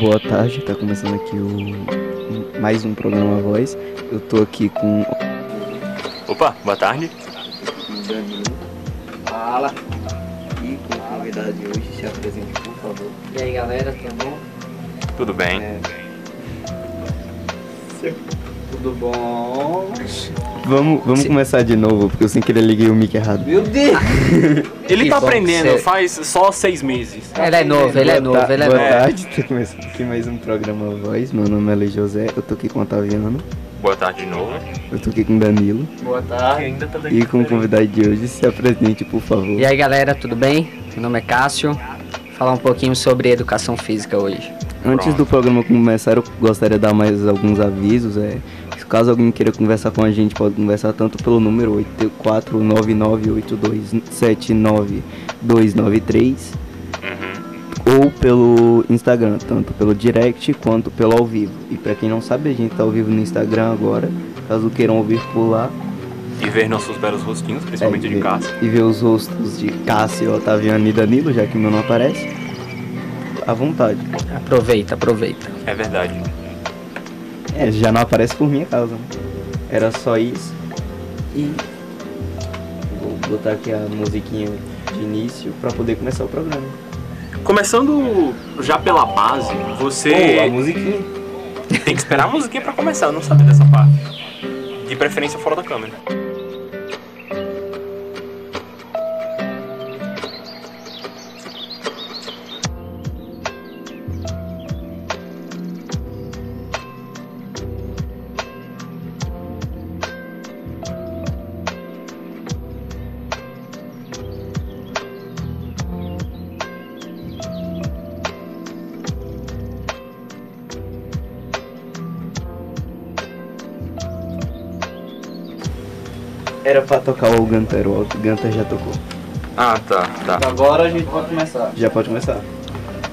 Boa tarde, tá começando aqui o mais um programa Voz. Eu tô aqui com Opa, boa tarde. Danilo. Fala. E com a convidada de hoje, se apresente, por favor. E aí galera, tudo bom? Tudo bem? É, Tudo bom? Vamos vamos começar de novo, porque eu sem querer liguei o mic errado. Meu Deus! Ele Que tá aprendendo, você- faz só seis meses. Ele é novo, ele é novo, ele é Boa novo. tarde, tá começando aqui mais um programa Voz. Meu nome é Lei José, eu tô aqui com o Otaviano, Boa tarde de novo. eu tô aqui com o Danilo. Boa tarde. Ainda tá E com o convidado de hoje, se apresente, por favor. E aí galera, tudo bem? Meu nome é Cássio. Falar um pouquinho sobre educação física hoje. Antes do programa começar, eu gostaria de dar mais alguns avisos. É, caso alguém queira conversar com a gente, pode conversar tanto pelo número 849982799293 Uhum. ou pelo Instagram, tanto pelo direct quanto pelo ao vivo. E pra quem não sabe, a gente tá ao vivo no Instagram agora. Caso queiram ouvir por lá E ver nossos belos rostinhos, principalmente é, de ver- Cássio. e ver os rostos de Cássio, Otaviano e Danilo, já que o meu não aparece, à vontade. Aproveita, aproveita. É verdade. É, já não aparece por minha causa. né? Era só isso. E vou botar aqui a musiquinha de início pra poder começar o programa. Começando já pela base, você Oh, a musiquinha. tem que esperar a musiquinha pra começar, eu não sabia dessa parte. De preferência fora da câmera. Gunter, o Gunter já tocou. Ah, tá, tá. Agora a gente pode começar. Já pode começar?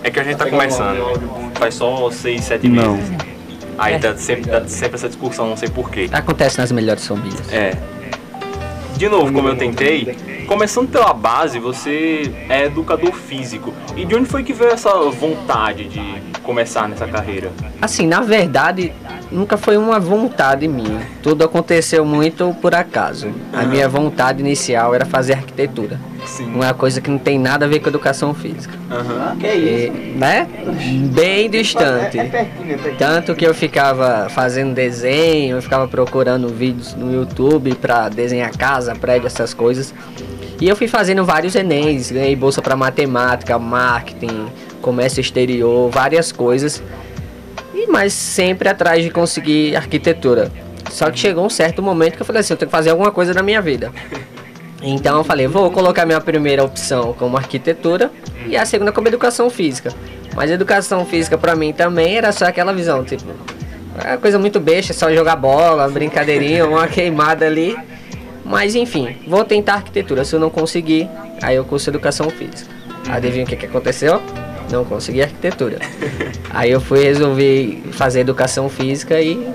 É que a gente tá o começando. bom. Faz só seis, sete meses. Não. Aí tá sempre, tá sempre essa discussão, não sei porquê. Acontece nas melhores famílias. É. De novo, como eu tentei, começando pela base, você é educador físico. E de onde foi que veio essa vontade de começar nessa carreira? Assim, na verdade, nunca foi uma vontade minha. Tudo aconteceu muito por acaso. A minha vontade inicial era fazer arquitetura. Sim. Uma coisa que não tem nada a ver com educação física. Ah, que é isso? E, né? Bem distante. É, é pertinho, é pertinho. Tanto que eu ficava fazendo desenho, eu ficava procurando vídeos no YouTube pra desenhar casa, prédio, essas coisas. E eu fui fazendo vários Enems, ganhei bolsa pra matemática, marketing, comércio exterior, várias coisas. E mas sempre atrás de conseguir arquitetura. Só que chegou um certo momento que eu falei assim, eu tenho que fazer alguma coisa na minha vida. Então eu falei, vou colocar minha primeira opção como arquitetura e a segunda como educação física. Mas educação física pra mim também era só aquela visão, tipo, é coisa muito besta, só jogar bola, brincadeirinha, uma queimada ali. Mas enfim, vou tentar arquitetura. Se eu não conseguir, aí eu curso educação física. Adivinha o que, que aconteceu? Não consegui arquitetura. Aí eu fui resolver fazer educação física e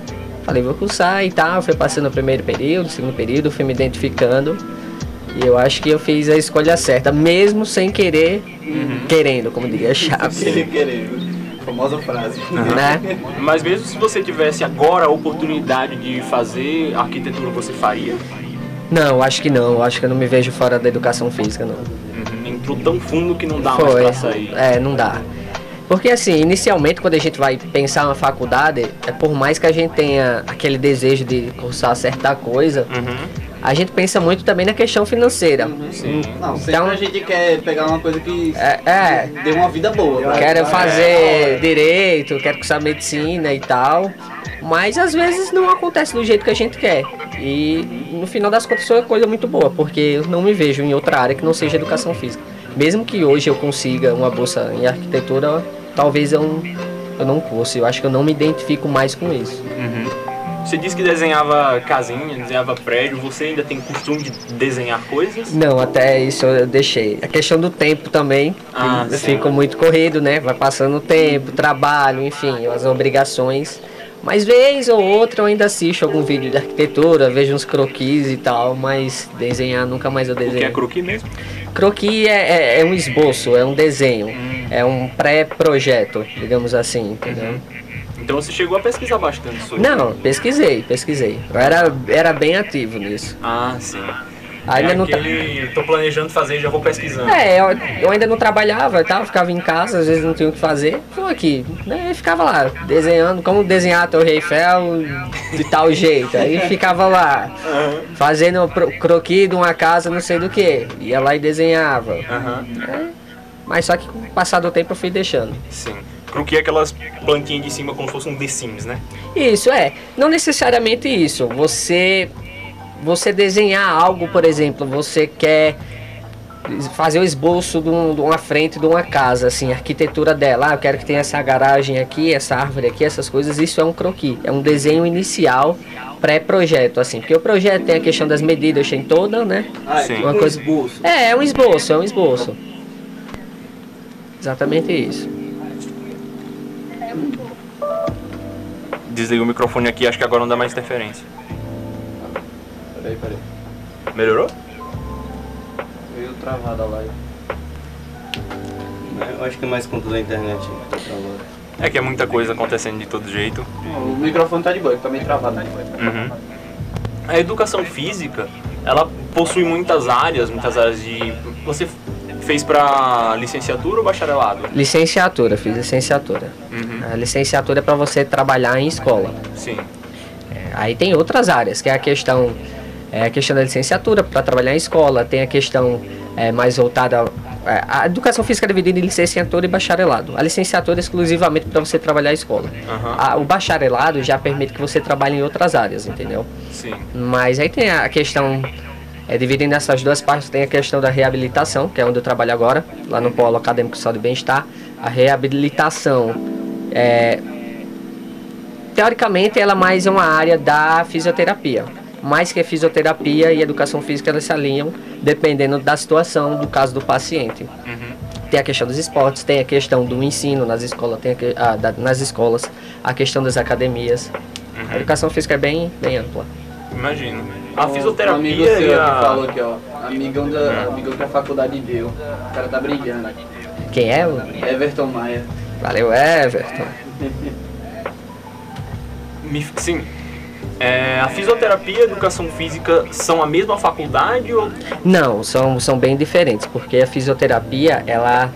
falei, vou cursar e tal. Fui passando o primeiro período, o segundo período, fui me identificando. E eu acho que eu fiz a escolha certa, mesmo sem querer, querendo, como diria Chaves. Sem querer. Famosa frase. né? Mas mesmo se você tivesse agora a oportunidade de fazer arquitetura, você faria? Não, acho que não. Acho que eu não me vejo fora da educação física, não. Uhum. Entrou tão fundo que não dá mais Foi. pra sair. É, não dá. Porque assim, inicialmente quando a gente vai pensar na faculdade, é por mais que a gente tenha aquele desejo de cursar certa coisa, Uhum. a gente pensa muito também na questão financeira. Sim. Não, sempre Então- a gente quer pegar uma coisa que É, é. dê uma vida boa. pra- Quero pra- fazer direito, quero cursar medicina e tal. Mas às vezes não acontece do jeito que a gente quer. E no final das contas foi uma coisa muito boa, porque eu não me vejo em outra área que não seja educação física. Mesmo que hoje eu consiga uma bolsa em arquitetura, talvez eu, eu não curso. Eu acho que eu não me identifico mais com isso. Uhum. Você disse que desenhava casinha, desenhava prédio. Você ainda tem costume de desenhar coisas? Não, até isso eu deixei. A questão do tempo também. Ah, fico muito corrido, né? Vai passando o tempo, trabalho, enfim, as obrigações. Mas vez ou outra eu ainda assisto algum vídeo de arquitetura, vejo uns croquis e tal, mas desenhar nunca mais eu O que é desenho. croquis mesmo? Croquis é, é, é um esboço, é um desenho, é um pré-projeto, digamos assim, entendeu? Então você chegou a pesquisar bastante sobre. Não, pesquisei, pesquisei. Eu era, era bem ativo nisso. Ah, sim. Ainda é não aquele, tô planejando fazer e já vou pesquisando. É, eu, eu ainda não trabalhava e tal, ficava em casa, às vezes não tinha o que fazer. Tô aqui, né? E ficava lá, desenhando, como desenhar a Torre Eiffel de tal jeito. Aí ficava lá, fazendo croquis de uma casa, não sei do que. Ia lá e desenhava. Aham, Mas só que com o passar do tempo eu fui deixando. sim. Croquis é aquelas plantinhas de cima como se fosse um The Sims, né? Isso é, não necessariamente isso. Você você desenhar algo, por exemplo, você quer fazer o esboço de, um- de uma frente de uma casa, assim, a arquitetura dela. Ah, eu quero que tenha essa garagem aqui, essa árvore aqui, essas coisas. Isso é um croquis, é um desenho inicial pré-projeto, assim, porque o projeto tem a questão das medidas, tem toda, né? Ah, Sim. é Uma um coisa- esboço. É, é um esboço, é um esboço. Exatamente isso. Desliga o microfone aqui, acho que agora não dá mais interferência. Peraí, peraí. Melhorou? Veio travada lá. Eu acho que é mais conta da internet. que tá. É que é muita coisa acontecendo de todo jeito. O microfone tá de boa, tá meio travado. Né? Uhum. A educação física, ela possui muitas áreas, muitas áreas de. Você fez pra licenciatura ou bacharelado? Licenciatura, fiz licenciatura. Uhum. A licenciatura é para você trabalhar em escola. Sim. Aí tem outras áreas, que é a questão, é a questão da licenciatura para trabalhar em escola, tem a questão é, mais voltada. é, a educação física é dividida em licenciatura e bacharelado. A licenciatura é exclusivamente para você trabalhar em escola. Aham. A- o bacharelado já permite que você trabalhe em outras áreas, entendeu? Sim. Mas aí tem a questão, é, dividindo essas duas partes, tem a questão da reabilitação, que é onde eu trabalho agora, lá no Polo Acadêmico de Saúde e Bem-Estar. A reabilitação, é, teoricamente, ela mais é uma área da fisioterapia. Mais que fisioterapia e educação física, elas se alinham dependendo da situação, do caso do paciente. Uhum. Tem a questão dos esportes, tem a questão do ensino nas escolas, tem a a da- nas escolas, a questão das academias. A educação física é bem, bem ampla. Imagino. A Um amigo fisioterapia seu e que a... falou aqui, ó. Amigão, da, amigão que a faculdade deu. O cara tá brilhando. Quem é? o- Everton Maia. Valeu, Everton. Me- Sim. É, a fisioterapia e a educação física são a mesma faculdade ou... Não, são, são bem diferentes, porque a fisioterapia, ela,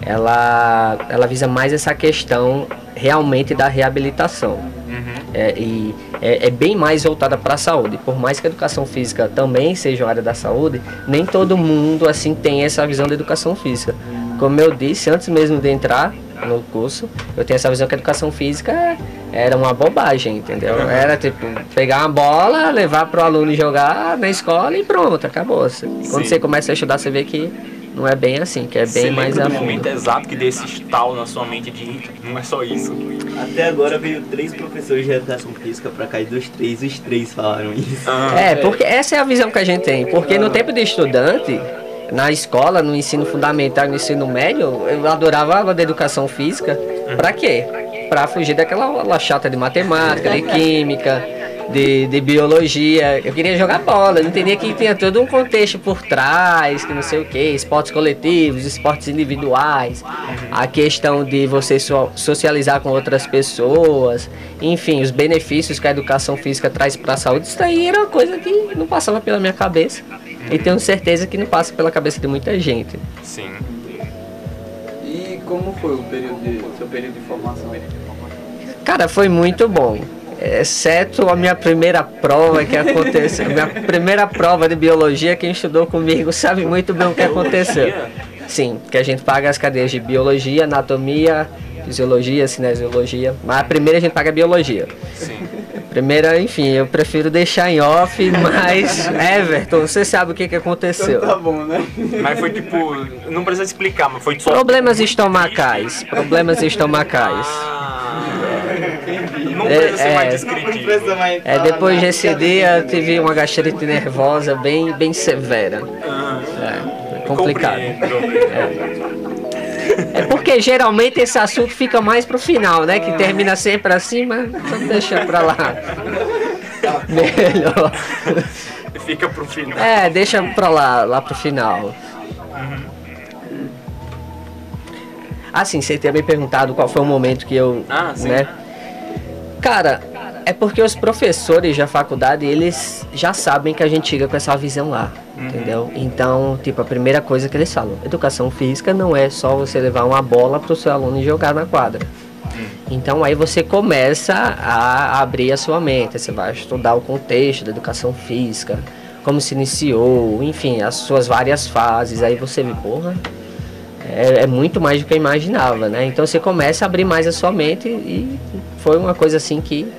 ela, ela visa mais essa questão realmente da reabilitação. Uhum. É, e é, é bem mais voltada para a saúde. Por mais que a educação física também seja uma área da saúde, nem todo mundo assim tem essa visão da educação física. Como eu disse antes mesmo de entrar no curso, eu tenho essa visão que a educação física era uma bobagem, entendeu? Era tipo pegar uma bola, levar para o aluno jogar na escola e pronto, acabou. Quando Sim. você começa a estudar, você vê que não é bem assim, que é Você bem mais lembra a fundo. momento exato que deu esse estalo na sua mente de não é só isso. Até agora veio três professores de educação física pra cá e dos três, os três falaram isso. Ah, É, porque essa é a visão que a gente tem. Porque no tempo de estudante, na escola, no ensino fundamental, no ensino médio, eu adorava a aula de educação física. Pra quê? Pra fugir daquela aula chata de matemática, de química, de, de biologia. Eu queria jogar bola, eu entendia que tinha todo um contexto por trás, que não sei o que, esportes coletivos, esportes individuais, a questão de você so- socializar com outras pessoas, enfim, os benefícios que a educação física traz para a saúde, isso daí era uma coisa que não passava pela minha cabeça. E tenho certeza que não passa pela cabeça de muita gente. sim. Como foi o período de, seu período de formação? Cara, foi muito bom. Exceto a minha primeira prova que aconteceu. Minha primeira prova de biologia, quem estudou comigo sabe muito bem o que aconteceu. Sim, que a gente paga as cadeias de biologia, anatomia, fisiologia, cinesiologia. Mas a primeira a gente paga biologia. Sim. Primeira, enfim, eu prefiro deixar em off, mas Everton, você sabe o que, que aconteceu. Tá bom, né? Mas foi tipo, não precisa explicar, mas foi só. Problemas estomacais. Problemas estomacais. Ah, não É, precisa ser é. mais descritivo. mais É, depois desse dia eu tive uma gastrite nervosa bem, bem severa. Ah, É, complicado. compreendo, compreendo. É porque geralmente esse assunto fica mais pro final, né? Que termina sempre assim, mas vamos deixar pra lá. Melhor. Fica pro final. É, deixa pra lá, lá pro final. Assim, você tinha me perguntado qual foi o momento que eu. Ah, sim. Né? Cara, é porque os professores da faculdade, eles já sabem que a gente chega com essa visão lá. Entendeu? Então, tipo, a primeira coisa que eles falam: educação física não é só você levar uma bola pro seu aluno e jogar na quadra. Então aí você começa a abrir a sua mente, você vai estudar o contexto da educação física, como se iniciou, enfim, as suas várias fases, aí você vê, porra, é, é muito mais do que eu imaginava, né? Então você começa a abrir mais a sua mente e foi uma coisa assim que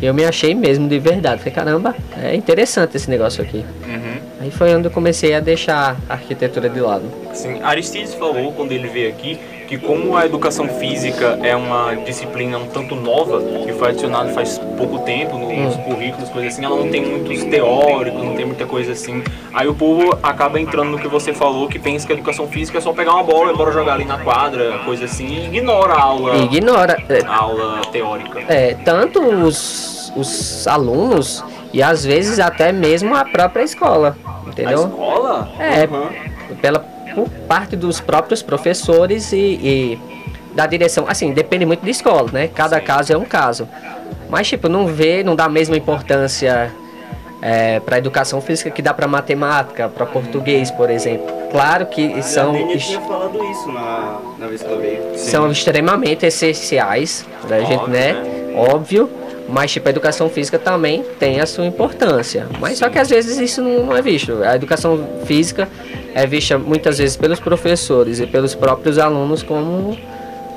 eu me achei mesmo de verdade. Falei, caramba, é interessante esse negócio aqui. Uhum. Aí foi onde eu comecei a deixar a arquitetura de lado. Sim, Aristides falou quando ele veio aqui que como a educação física é uma disciplina um tanto nova, que foi adicionada faz pouco tempo nos currículos, coisas assim, ela não tem muitos teóricos, não tem muita coisa assim. Aí o povo acaba entrando no que você falou, que pensa que a educação física é só pegar uma bola e bora jogar ali na quadra, coisa assim, e ignora a aula, ignora. é, a aula teórica. É, tanto os, os alunos e às vezes até mesmo a própria escola, A entendeu? escola? É, Uhum. pela por parte dos próprios professores e, e da direção. Assim, depende muito da escola, né? Cada caso é um caso. Mas, tipo, não vê, não dá a mesma importância é, para educação física que dá para matemática, para português, por exemplo. Claro que são, a Dênia es- tinha falado isso na, na vez que ela veio. são extremamente essenciais pra gente, Óbvio, né? né? Óbvio. Mas, tipo, a educação física também tem a sua importância. Mas só que às vezes isso não é visto. A educação física é vista muitas vezes pelos professores e pelos próprios alunos como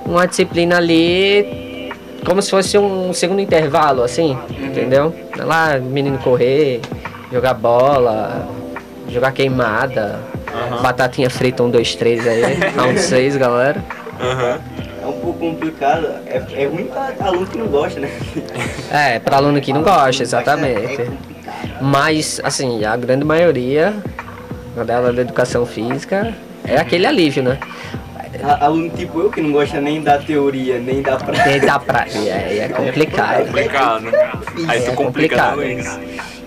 uma disciplina ali, como se fosse um segundo intervalo, assim, entendeu? Vai Lá, menino correr, jogar bola, jogar queimada, batatinha frita, um, dois, três aí, round seis, galera. Aham. É um pouco complicado. É, é ruim pra aluno que não gosta, né? É, para aluno que não gosta, É exatamente. complicado. Mas, assim, a grande maioria dela da educação física é aquele alívio, né? A- Aluno tipo eu que não gosta nem da teoria, nem da prática. Tem da praia, é, é complicado. Complicado. Aí tu É complica complicado. mais.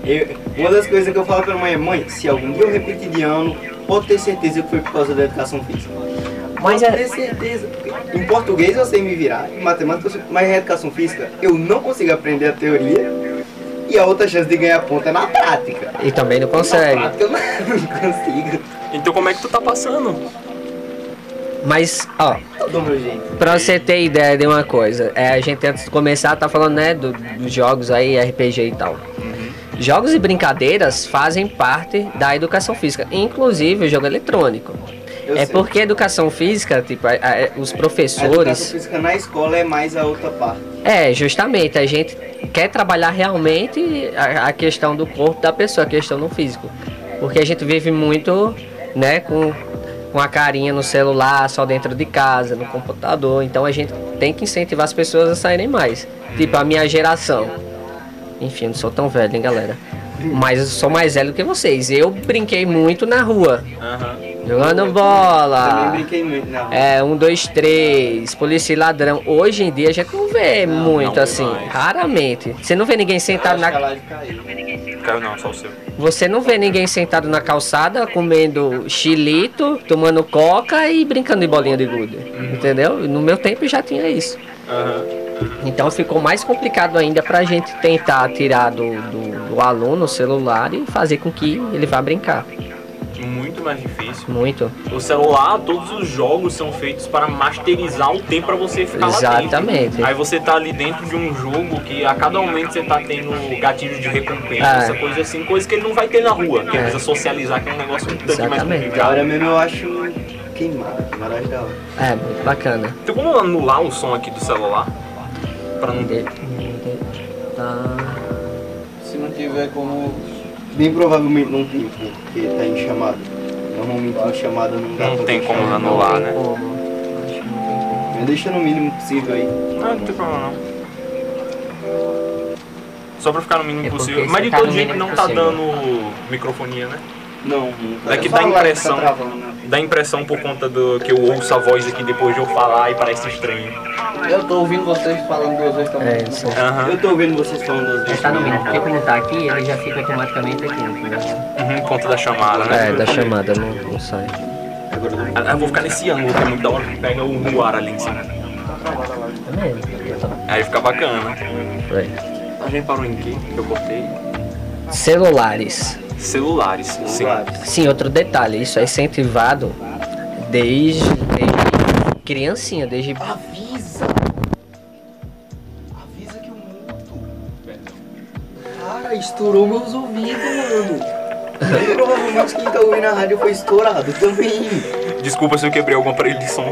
Eu- uma das coisas que eu falo pra mãe é, mãe, se algum dia eu repetir de ano, pode ter certeza que foi por causa da educação física. Mas pode é- ter certeza. Em português eu sei me virar, em matemática eu sei, mas em educação física eu não consigo aprender a teoria e a outra chance de ganhar ponto é na prática. E também não Na consegue. prática eu não, não consigo. Então como é que tu tá passando? Mas, ó, jeito. pra você ter ideia de uma coisa, é, a gente antes de começar tá falando, né, do- dos jogos aí, RPG e tal. Jogos e brincadeiras fazem parte da educação física, inclusive o jogo eletrônico. Eu é sei. porque a educação física, tipo, a- a- os A educação professores. física na escola é mais a outra parte. É, justamente, a gente quer trabalhar realmente a, a questão do corpo da pessoa, a questão do físico. Porque a gente vive muito, né, com, com a carinha no celular, só dentro de casa, no computador. Então a gente tem que incentivar as pessoas a saírem mais. Tipo, a minha geração. Enfim, não sou tão velho, hein, galera. Mas eu sou mais velho que vocês. Eu brinquei muito na rua, Aham. jogando Também bola. brinquei muito na rua. É, um, dois, três, polícia e ladrão. Hoje em dia a gente não vê muito não assim, mais. raramente. Você não vê ninguém sentado na. caiu. Caiu não, só o seu. Você não vê ninguém sentado na calçada comendo chilito, tomando coca e brincando de bolinha de gude. Entendeu? No meu tempo já tinha isso. Aham. Então ficou mais complicado ainda pra gente tentar tirar do, do, do aluno o celular e fazer com que ele vá brincar. Muito mais difícil. Muito. O celular, todos os jogos são feitos para masterizar o tempo para você ficar lá Exatamente. dentro. Aí você tá ali dentro de um jogo que a cada momento você tá tendo gatilho de recompensa, É. essa coisa assim, coisa que ele não vai ter na rua, que É. precisa socializar, que é um negócio um tanto mais Exatamente. complicado. Agora mesmo eu acho queimado, da hora. É, muito bacana. Tem como anular o som aqui do celular? Pra não de- tá. Se não tiver como. Bem provavelmente não tem, porque tá em chamada. Normalmente em chamada não dá Não tem como anular, né? Como? Mas deixa no mínimo possível aí. Não, não tem problema não. Só pra ficar no mínimo É possível. Mas de tá todo jeito não tá possível. dando microfonia, né? Não, não tá. É que dá live impressão. Tá travando, né? Dá impressão por conta do que eu ouço a voz aqui depois de eu falar e parece estranho. Eu tô ouvindo vocês falando duas vezes também. É, isso. Aham. Eu tô ouvindo vocês falando Ele vezes. tá no mínimo, porque como tá aqui, ele já fica automaticamente aqui. Uhum, por conta da chamada, né? É, da chamada, não, não sai. Agora eu tô- Ah, Eu vou ficar nesse ângulo que é muito da hora que pega o ar ali em cima. Aí fica bacana. Foi. A gente parou em quê? Que eu cortei? Celulares. Celulares. Sim. Celulares. Sim, outro detalhe, isso é incentivado desde, desde criancinha, desde Avisa! Avisa que eu mudo. Cara, estourou meus ouvidos, mano. Provavelmente quem tá ouvindo a rádio foi estourado também. Desculpa se eu quebrei algum aparelho de som.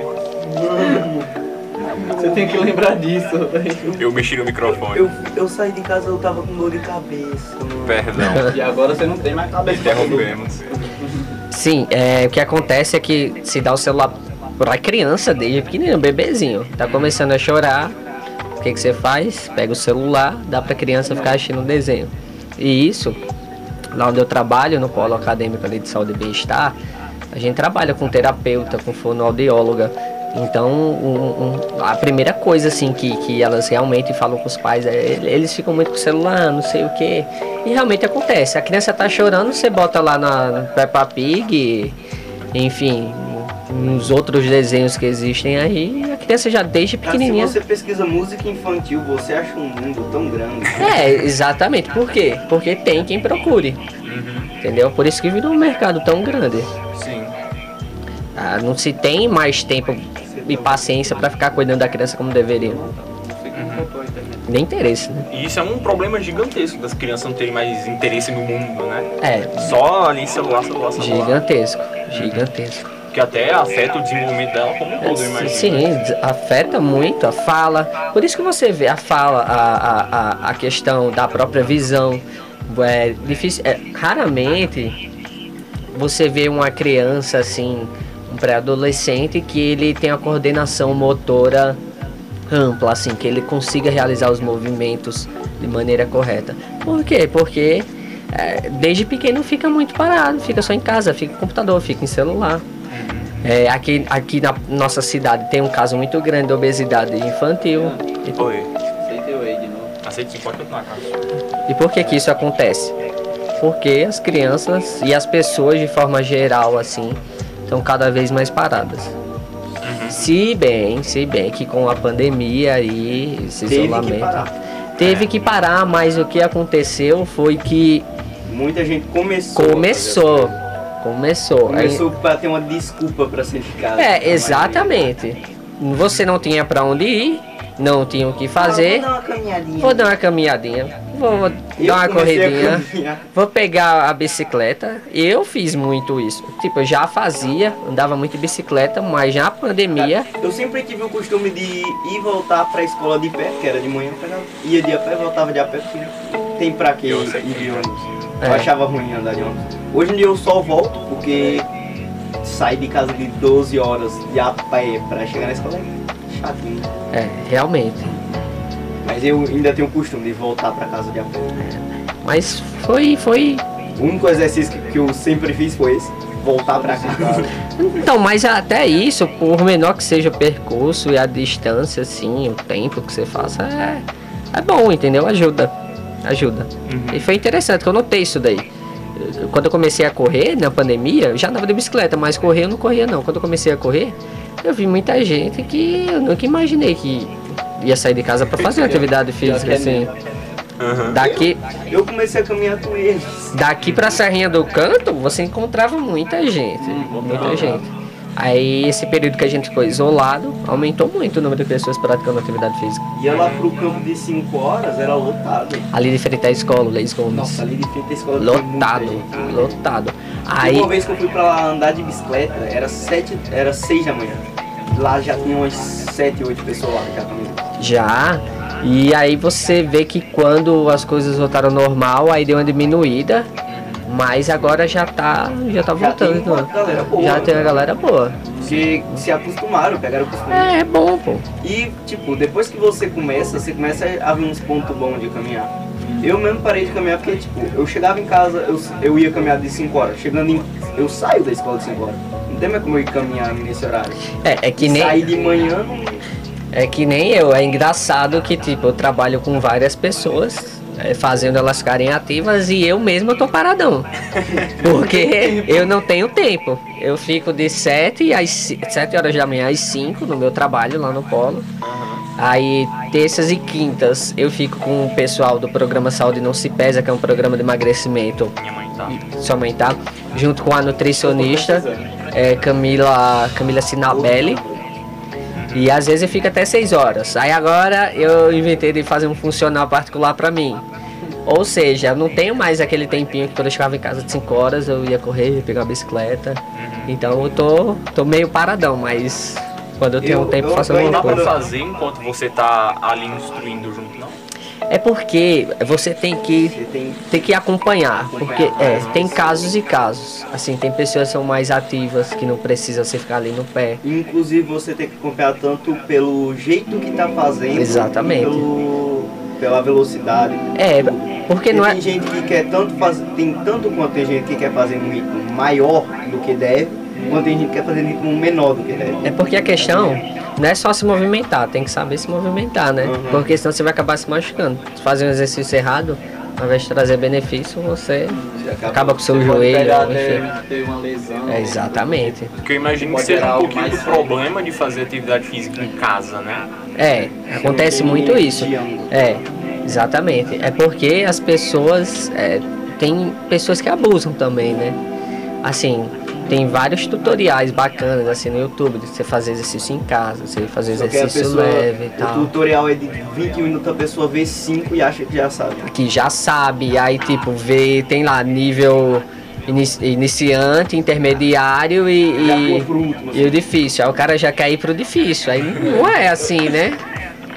Você tem que lembrar disso. Eu mexi no microfone. Eu, eu saí de casa, eu tava com dor de cabeça. mano. Perdão. E agora você não tem mais cabeça. Interrompemos. Sim, é, o que acontece é que se dá o celular pra criança desde pequenininho, bebezinho. Tá começando a chorar, o que, que você faz? Pega o celular, dá pra criança ficar assistindo um desenho. E isso, lá onde eu trabalho, no polo acadêmico ali de saúde e bem-estar, a gente trabalha com terapeuta, com fonoaudióloga. Então, um- um- a primeira coisa assim que, que elas realmente falam com os pais é eles ficam muito com o celular, não sei o que. E realmente acontece. A criança tá chorando, você bota lá na Peppa Pig, enfim, nos outros desenhos que existem aí, a criança já desde se pequenininha. você pesquisa música infantil, você acha um mundo tão grande. É, exatamente. Por quê? Porque tem quem procure. Entendeu? Por isso que virou um mercado tão grande. Sim. Ah, não se tem mais tempo e paciência pra ficar cuidando da criança como deveria. Nem interesse, né? E isso é um problema gigantesco das crianças não terem mais interesse no mundo, né? É, Só ali celular, celular, celular. gigantesco, gigantesco. Que até afeta o desenvolvimento dela como um todo, eu imagino. Sim, afeta muito a fala. Por isso que você vê a fala, a, a, a, a questão da própria visão. É difícil. É, raramente você vê uma criança assim, um pré-adolescente que ele tem a coordenação motora ampla, assim, que ele consiga realizar os movimentos de maneira correta. Por quê? Porque é, desde pequeno fica muito parado, fica só em casa, fica em computador, fica em celular. É, aqui, aqui na nossa cidade tem um caso muito grande de obesidade infantil. E, Oi. Aceitei o aí de novo. Aceita sim, pode continuar, cara. e por que que isso acontece? Porque as crianças e as pessoas de forma geral assim estão cada vez mais paradas. Se bem, se bem que com a pandemia e esse Teve que isolamento parar. teve que parar, mas o que aconteceu foi que Muita gente começou. começou, começou. coisas. Aí- Começou pra ter uma desculpa pra ser de casa. É, exatamente. Você não tinha pra onde ir, não tinha o que fazer. Ah, vou dar uma caminhadinha. Vou dar uma caminhadinha, vou Eu dar uma corridinha, vou pegar a bicicleta. Eu fiz muito isso. Tipo, eu já fazia, andava muito de bicicleta, mas na pandemia, Eu sempre tive o costume de ir e voltar pra escola de pé, que era de manhã, pegava, ia de a pé, voltava de a pé, porque tem pra que Eu ir de ônibus. É. Eu achava ruim andar de ônibus. Hoje em dia eu só volto porque sair de casa de 12 horas de a pé pra chegar na escola é chatinho. é, realmente. Mas eu ainda tenho o costume de voltar pra casa de a pé. Mas foi, foi. O único exercício que, que eu sempre fiz foi esse, voltar pra casa. Então, mas até isso, por menor que seja o percurso e a distância, assim, o tempo que você faça, é, é bom, entendeu? Ajuda. Ajuda. E foi interessante que eu notei isso daí. Quando eu comecei a correr na pandemia, eu já andava de bicicleta, mas correr eu não corria não. Quando eu comecei a correr, eu vi muita gente que eu nunca imaginei que ia sair de casa pra fazer atividade física assim. Aham. Daqui, Eu comecei a caminhar com eles. daqui pra Serrinha do Canto, você encontrava muita gente, muita gente. Aí esse período que a gente ficou isolado, aumentou muito o número de pessoas praticando atividade física. Ia lá pro campo de 5 horas, era lotado. Ali de frente à escola, Leis Gomes. Nossa, ali de frente da escola Lotado, gente. lotado. Aí... Aí, Uma vez que eu fui pra lá andar de bicicleta, era sete, era 6 da manhã. Lá já tinha umas 7, 8 pessoas lá já caminhando. Já. E aí você vê que quando as coisas voltaram ao normal, aí deu uma diminuída. Mas agora já tá, já tá Já voltando. tem uma então. galera boa, já tem a galera boa. Se, se acostumaram, pegaram o costume. É, é bom, pô. E, tipo, depois que você começa, você começa a ver uns pontos bons de caminhar. Eu mesmo parei de caminhar porque, tipo, eu chegava em casa, eu, eu ia caminhar de 5 horas. Chegando em. Eu saio da escola de 5 horas. Não tem mais como eu ir caminhar nesse horário. É, é que nem. Sair de manhã não. É que nem eu, é engraçado que tipo, eu trabalho com várias pessoas, é, fazendo elas ficarem ativas e eu mesmo tô paradão. Porque eu não tenho tempo. Eu fico de 7 às 7 horas da manhã às 5 no meu trabalho lá no Polo. Aí terças e quintas eu fico com o pessoal do programa Saúde Não Se Pesa, que é um programa de emagrecimento Minha mãe tá. sua mãe tá, junto com a nutricionista é, Camila, Camila Sinabelli. E às vezes eu fico até 6 horas. Aí agora eu inventei de fazer um funcional particular pra mim. Ou seja, eu não tenho mais aquele tempinho que quando eu chegava em casa de 5 horas eu ia correr, pegar a bicicleta. Então eu tô, tô meio paradão, mas quando eu tenho Eu- um tempo eu faço Não alguma dá pra coisa. fazer enquanto você tá ali instruindo junto, não? É porque você tem que Você tem. tem que acompanhar, porque é, tem casos e casos. Assim, tem pessoas que são mais ativas que não precisam você ficar ali no pé. Inclusive você tem que acompanhar tanto pelo jeito que tá fazendo. Exatamente. Pelo, pela velocidade. É, porque não é. Tem gente que quer tanto fazer. Tem tanto quanto tem gente que quer fazer um ritmo maior do que deve, quanto tem gente que quer fazer um ritmo menor do que deve. É porque a questão não é só se movimentar, tem que saber se movimentar, né? Uhum. Porque senão você vai acabar se machucando. Se fazer um exercício errado, ao invés de trazer benefício, você Você acaba com o seu joelho. pegar enfim. ter uma lesão. É, exatamente. Porque eu imagino que seja um pouquinho do problema de fazer atividade física em casa, né? É, acontece muito isso. É, exatamente. É porque as pessoas. É, tem pessoas que abusam também, né? Assim, tem vários tutoriais bacanas assim no YouTube de você fazer exercício em casa, você fazer Só exercício pessoa, leve e o tal. tutorial é de 20 minutos, a pessoa vê 5 e acha que já sabe. Que já sabe, aí tipo, vê, tem lá nível ini- iniciante, intermediário e, e, e o difícil. Aí o cara já quer ir pro difícil. Aí não é assim, né?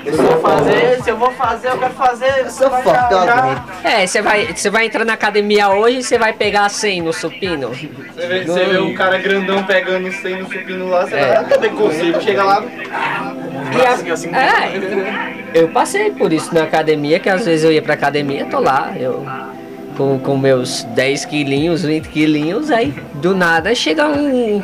Se eu vou fazer, se eu vou fazer, eu quero fazer. Eu sou forte, eu já- aguento. É, você vai, você vai entrar na academia hoje e você vai pegar 100 no supino. Você vê, você vê um cara grandão pegando 100 no supino lá, você É. vai, ah, também consigo. Chega lá, Braço assim, É, eu passei por isso na academia, que às vezes eu ia pra academia, tô lá, eu com, com meus 10 quilinhos, 20 quilinhos, aí do nada chega um,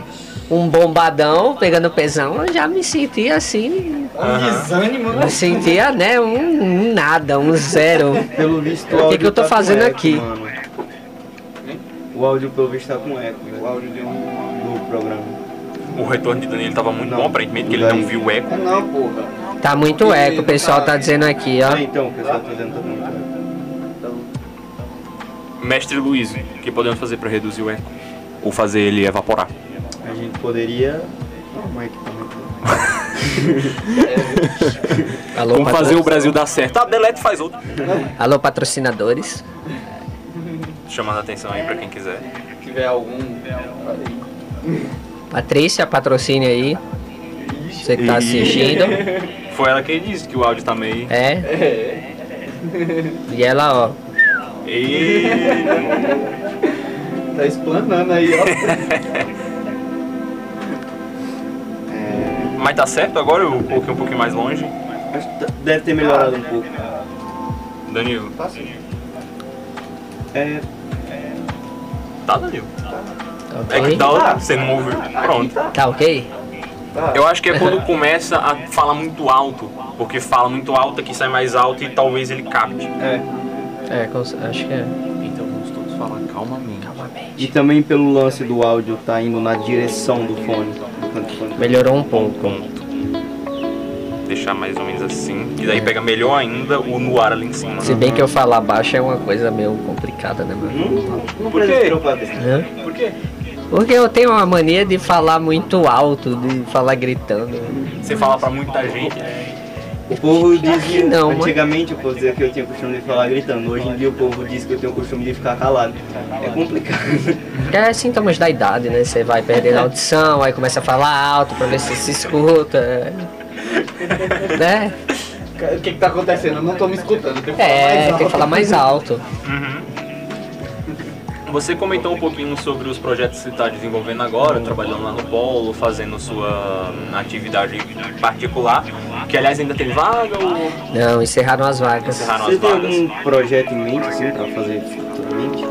um bombadão pegando pesão, eu já me sentia assim, um desânimo, né? me sentia, né, um, um nada, um zero. Pelo visto, O que que eu tô tá fazendo eco, aqui? mano. O áudio, pelo visto, tá com eco. O áudio de um, do programa. O retorno de Danilo tava muito Não. bom, aparentemente, que ele não viu o eco. Não, porra. Tá muito eco, o pessoal tá dizendo aqui, ó. Ah, então, o pessoal tá dizendo que tá muito eco. Mestre Luiz, o que podemos fazer pra reduzir o eco? Ou fazer ele evaporar? A gente poderia. Arrumar equipamento. Alô, Vamos fazer o Brasil dar certo. Ah, delete faz outro. Alô, patrocinadores. Chamando a atenção aí pra quem quiser. Se tiver algum. Patrícia, patrocine aí. Você que tá assistindo. Foi ela que disse que o áudio tá meio. É. É. E ela, ó. E... Tá explanando aí, ó. Mas tá certo agora? Eu coloquei um pouquinho mais longe. Acho que tá- deve ter melhorado um pouco. Danilo. Tá sim. É, Tá, Danilo. Ok. É que tá, você não ouviu. Pronto. Tá ok? Tá. Eu acho que é quando começa a falar muito alto. Porque fala muito alto que sai mais alto e talvez ele capte. é. É, acho que é. Então vamos todos falar calmamente. E também pelo lance do áudio tá indo na direção do fone. Melhorou um pouco. Ponto. Deixar mais ou menos assim. E daí pega melhor ainda o no ar ali em cima. Se bem que eu falar baixo é uma coisa meio complicada, né, meu? Não, não Por quê? Por quê? Porque eu tenho uma mania de falar muito alto, de falar gritando. Você fala pra muita gente, né? O povo dizia, não, antigamente o povo dizia que eu tinha costume de falar gritando. Hoje em dia o povo diz que eu tenho o costume de ficar calado. É complicado. Que é sintomas da idade, né? Você vai perdendo a audição, aí começa a falar alto pra ver se se escuta. é. Né? O que que tá acontecendo? Eu não tô me escutando. Tem que falar mais É, alto. tem que falar mais alto. Você comentou um pouquinho sobre os projetos que você está desenvolvendo agora, trabalhando lá no Polo, fazendo sua atividade particular, que aliás ainda tem vaga ou Não, encerraram as vagas. encerraram Você as tem vagas? algum projeto em mente, assim, pra fazer futuramente?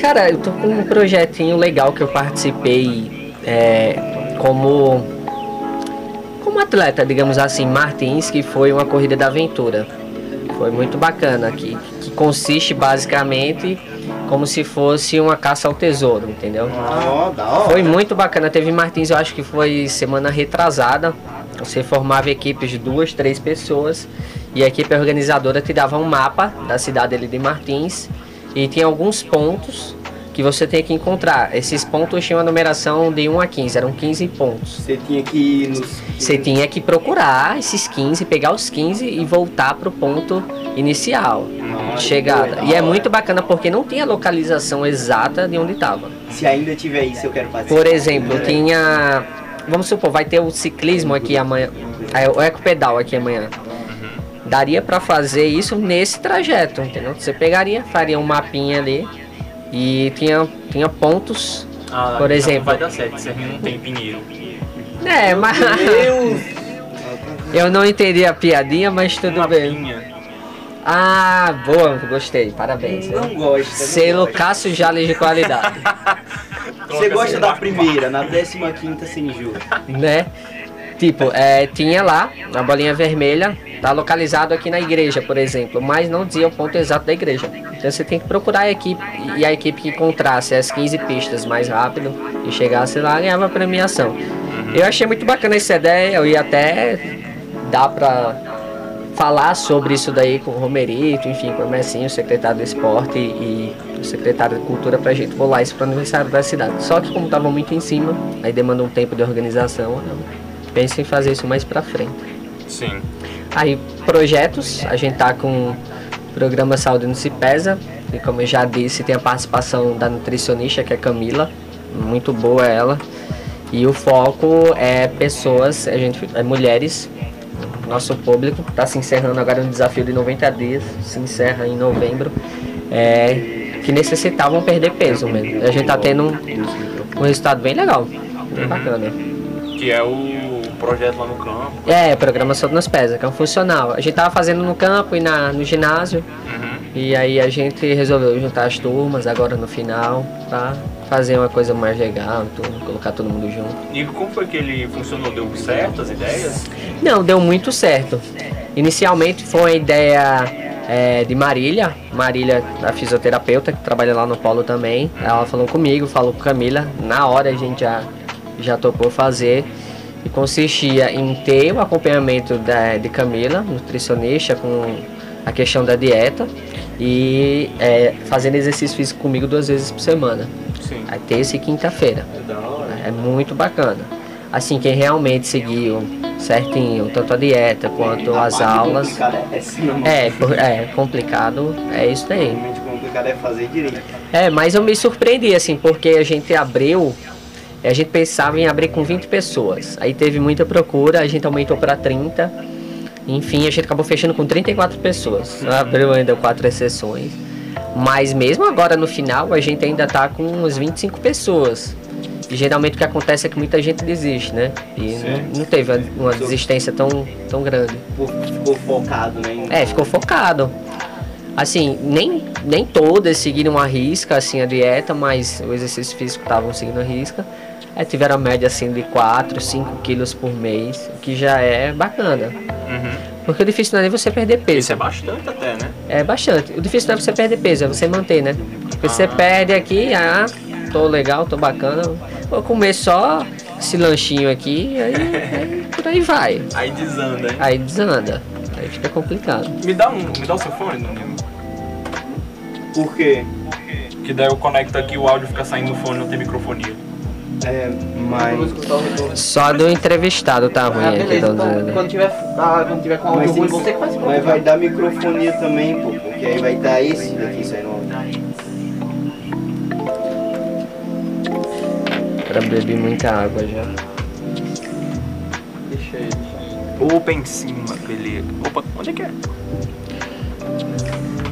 Cara, eu tô com um projetinho legal que eu participei é, como como atleta, digamos assim, Martins, que foi uma corrida da aventura. Foi muito bacana, que, que consiste basicamente como se fosse uma caça ao tesouro, entendeu? Foi muito bacana. Teve Martins, eu acho que foi semana retrasada. Você formava equipes de duas, três pessoas e a equipe organizadora te dava um mapa da cidade ali de Martins e tinha alguns pontos que você tinha que encontrar. Esses pontos tinham a numeração de 1 a 15, eram 15 pontos. Você tinha que ir nos... Você tinha que procurar esses 15, pegar os 15 e voltar pro ponto inicial Nossa, chegada. E é muito bacana porque não tinha localização exata de onde estava. Se ainda tiver isso, eu quero participar. Por exemplo, tinha. Vamos supor, vai ter o ciclismo aqui amanhã. é, O ecopedal aqui amanhã. Daria pra fazer isso nesse trajeto, entendeu? Você pegaria, faria um mapinha ali e tinha, tinha pontos. Ah, Por então exemplo. Vai dar certo, se não tem pinheiro. É, mas. Deus! Eu não entendi a piadinha, mas tudo Uma bem. pinha. Ah, boa, gostei, parabéns. Não gosta. não Selo gosta. Cássio Jales de qualidade, Você gosta da primeira, na 15 quinta sem enjoo. né? Tipo, é, tinha lá a bolinha vermelha, tá localizado aqui na igreja, por exemplo, mas não dizia o ponto exato da igreja. Então você tem que procurar a equipe e a equipe que encontrasse as 15 pistas mais rápido e chegasse lá ganhava a premiação. Eu achei muito bacana essa ideia, eu ia até dar pra falar sobre isso daí com o Romerito, enfim, com o Messinho, o secretário do esporte e o secretário de cultura pra gente rolar isso pro aniversário da cidade. Só que como tava muito em cima, aí demanda um tempo de organização, eu penso em fazer isso mais pra frente. Sim. Aí, projetos, a gente tá com o programa Saúde Não Se Pesa, e como eu já disse, tem a participação da nutricionista, que é Camila, muito boa ela. E o foco é pessoas, a gente, é mulheres, nosso público, está se encerrando agora no desafio de 90 dias, se encerra em novembro, é, que necessitavam perder peso mesmo. A gente tá tendo um, um resultado bem legal, bem bacana. Que é o projeto lá no campo. É, programa Solto nas Pesas, que é um funcional. A gente tava fazendo no campo e na, no ginásio. Uhum. E aí a gente resolveu juntar as turmas agora no final pra fazer uma coisa mais legal, tudo, colocar todo mundo junto. E como foi que ele funcionou? Deu certo as ideias? Não, deu muito certo. Inicialmente foi a ideia é, de Marília, Marília, a fisioterapeuta, que trabalha lá no Polo também. Ela falou comigo, falou com Camila. Na hora a gente já, já topou fazer. E consistia em ter o acompanhamento da, de Camila, nutricionista, com a questão da dieta. E é, fazendo exercício físico comigo duas vezes por semana. Sim. Aí terça e quinta-feira. É. É muito bacana. Assim, quem realmente seguiu certinho, tanto a dieta quanto A as aulas. É, essa. É, por- é complicado, é isso daí. Realmente complicado é fazer direito. É, mas eu me surpreendi, assim, porque a gente abriu, a gente pensava em abrir com 20 pessoas. Aí teve muita procura, a gente aumentou para 30. Enfim, a gente acabou fechando com 34 pessoas. Abriu ainda quatro exceções. Mas mesmo agora no final, a gente ainda tá com uns 25 pessoas. E geralmente o que acontece é que muita gente desiste, né? E não, não teve uma desistência tão, tão grande. Ficou, focado, né? É, ficou focado. Assim, nem, nem todas seguiram a risca, assim, a dieta, mas o exercício físico estavam seguindo a risca. É, tiveram a média, assim, de 4, 5 quilos por mês, o que já é bacana. Uhum. Porque o difícil não é nem você perder Isso peso. é bastante até, né? É bastante. O difícil não é você perder peso, é você manter, né? Porque você Ah. perde aqui, ah, tô legal, tô bacana. Vou comer só esse lanchinho aqui, aí, aí por aí vai. Aí desanda, hein? Aí desanda. Aí fica complicado. Me dá um, me dá o seu fone, Danilo. Por quê? Que daí eu conecto aqui o áudio fica saindo do fone, não tem microfonia. É, mas. Só do entrevistado tá ruim Ah, aqui, beleza, então, quando tiver, ah, quando tiver com áudio Mas, ruim, tem- você que faz mas vai dar microfonia também, pô, porque aí vai dar esse daqui saindo áudio. Pra beber muita água já. Deixa aí. Opa em cima, beleza. Opa, onde é que é?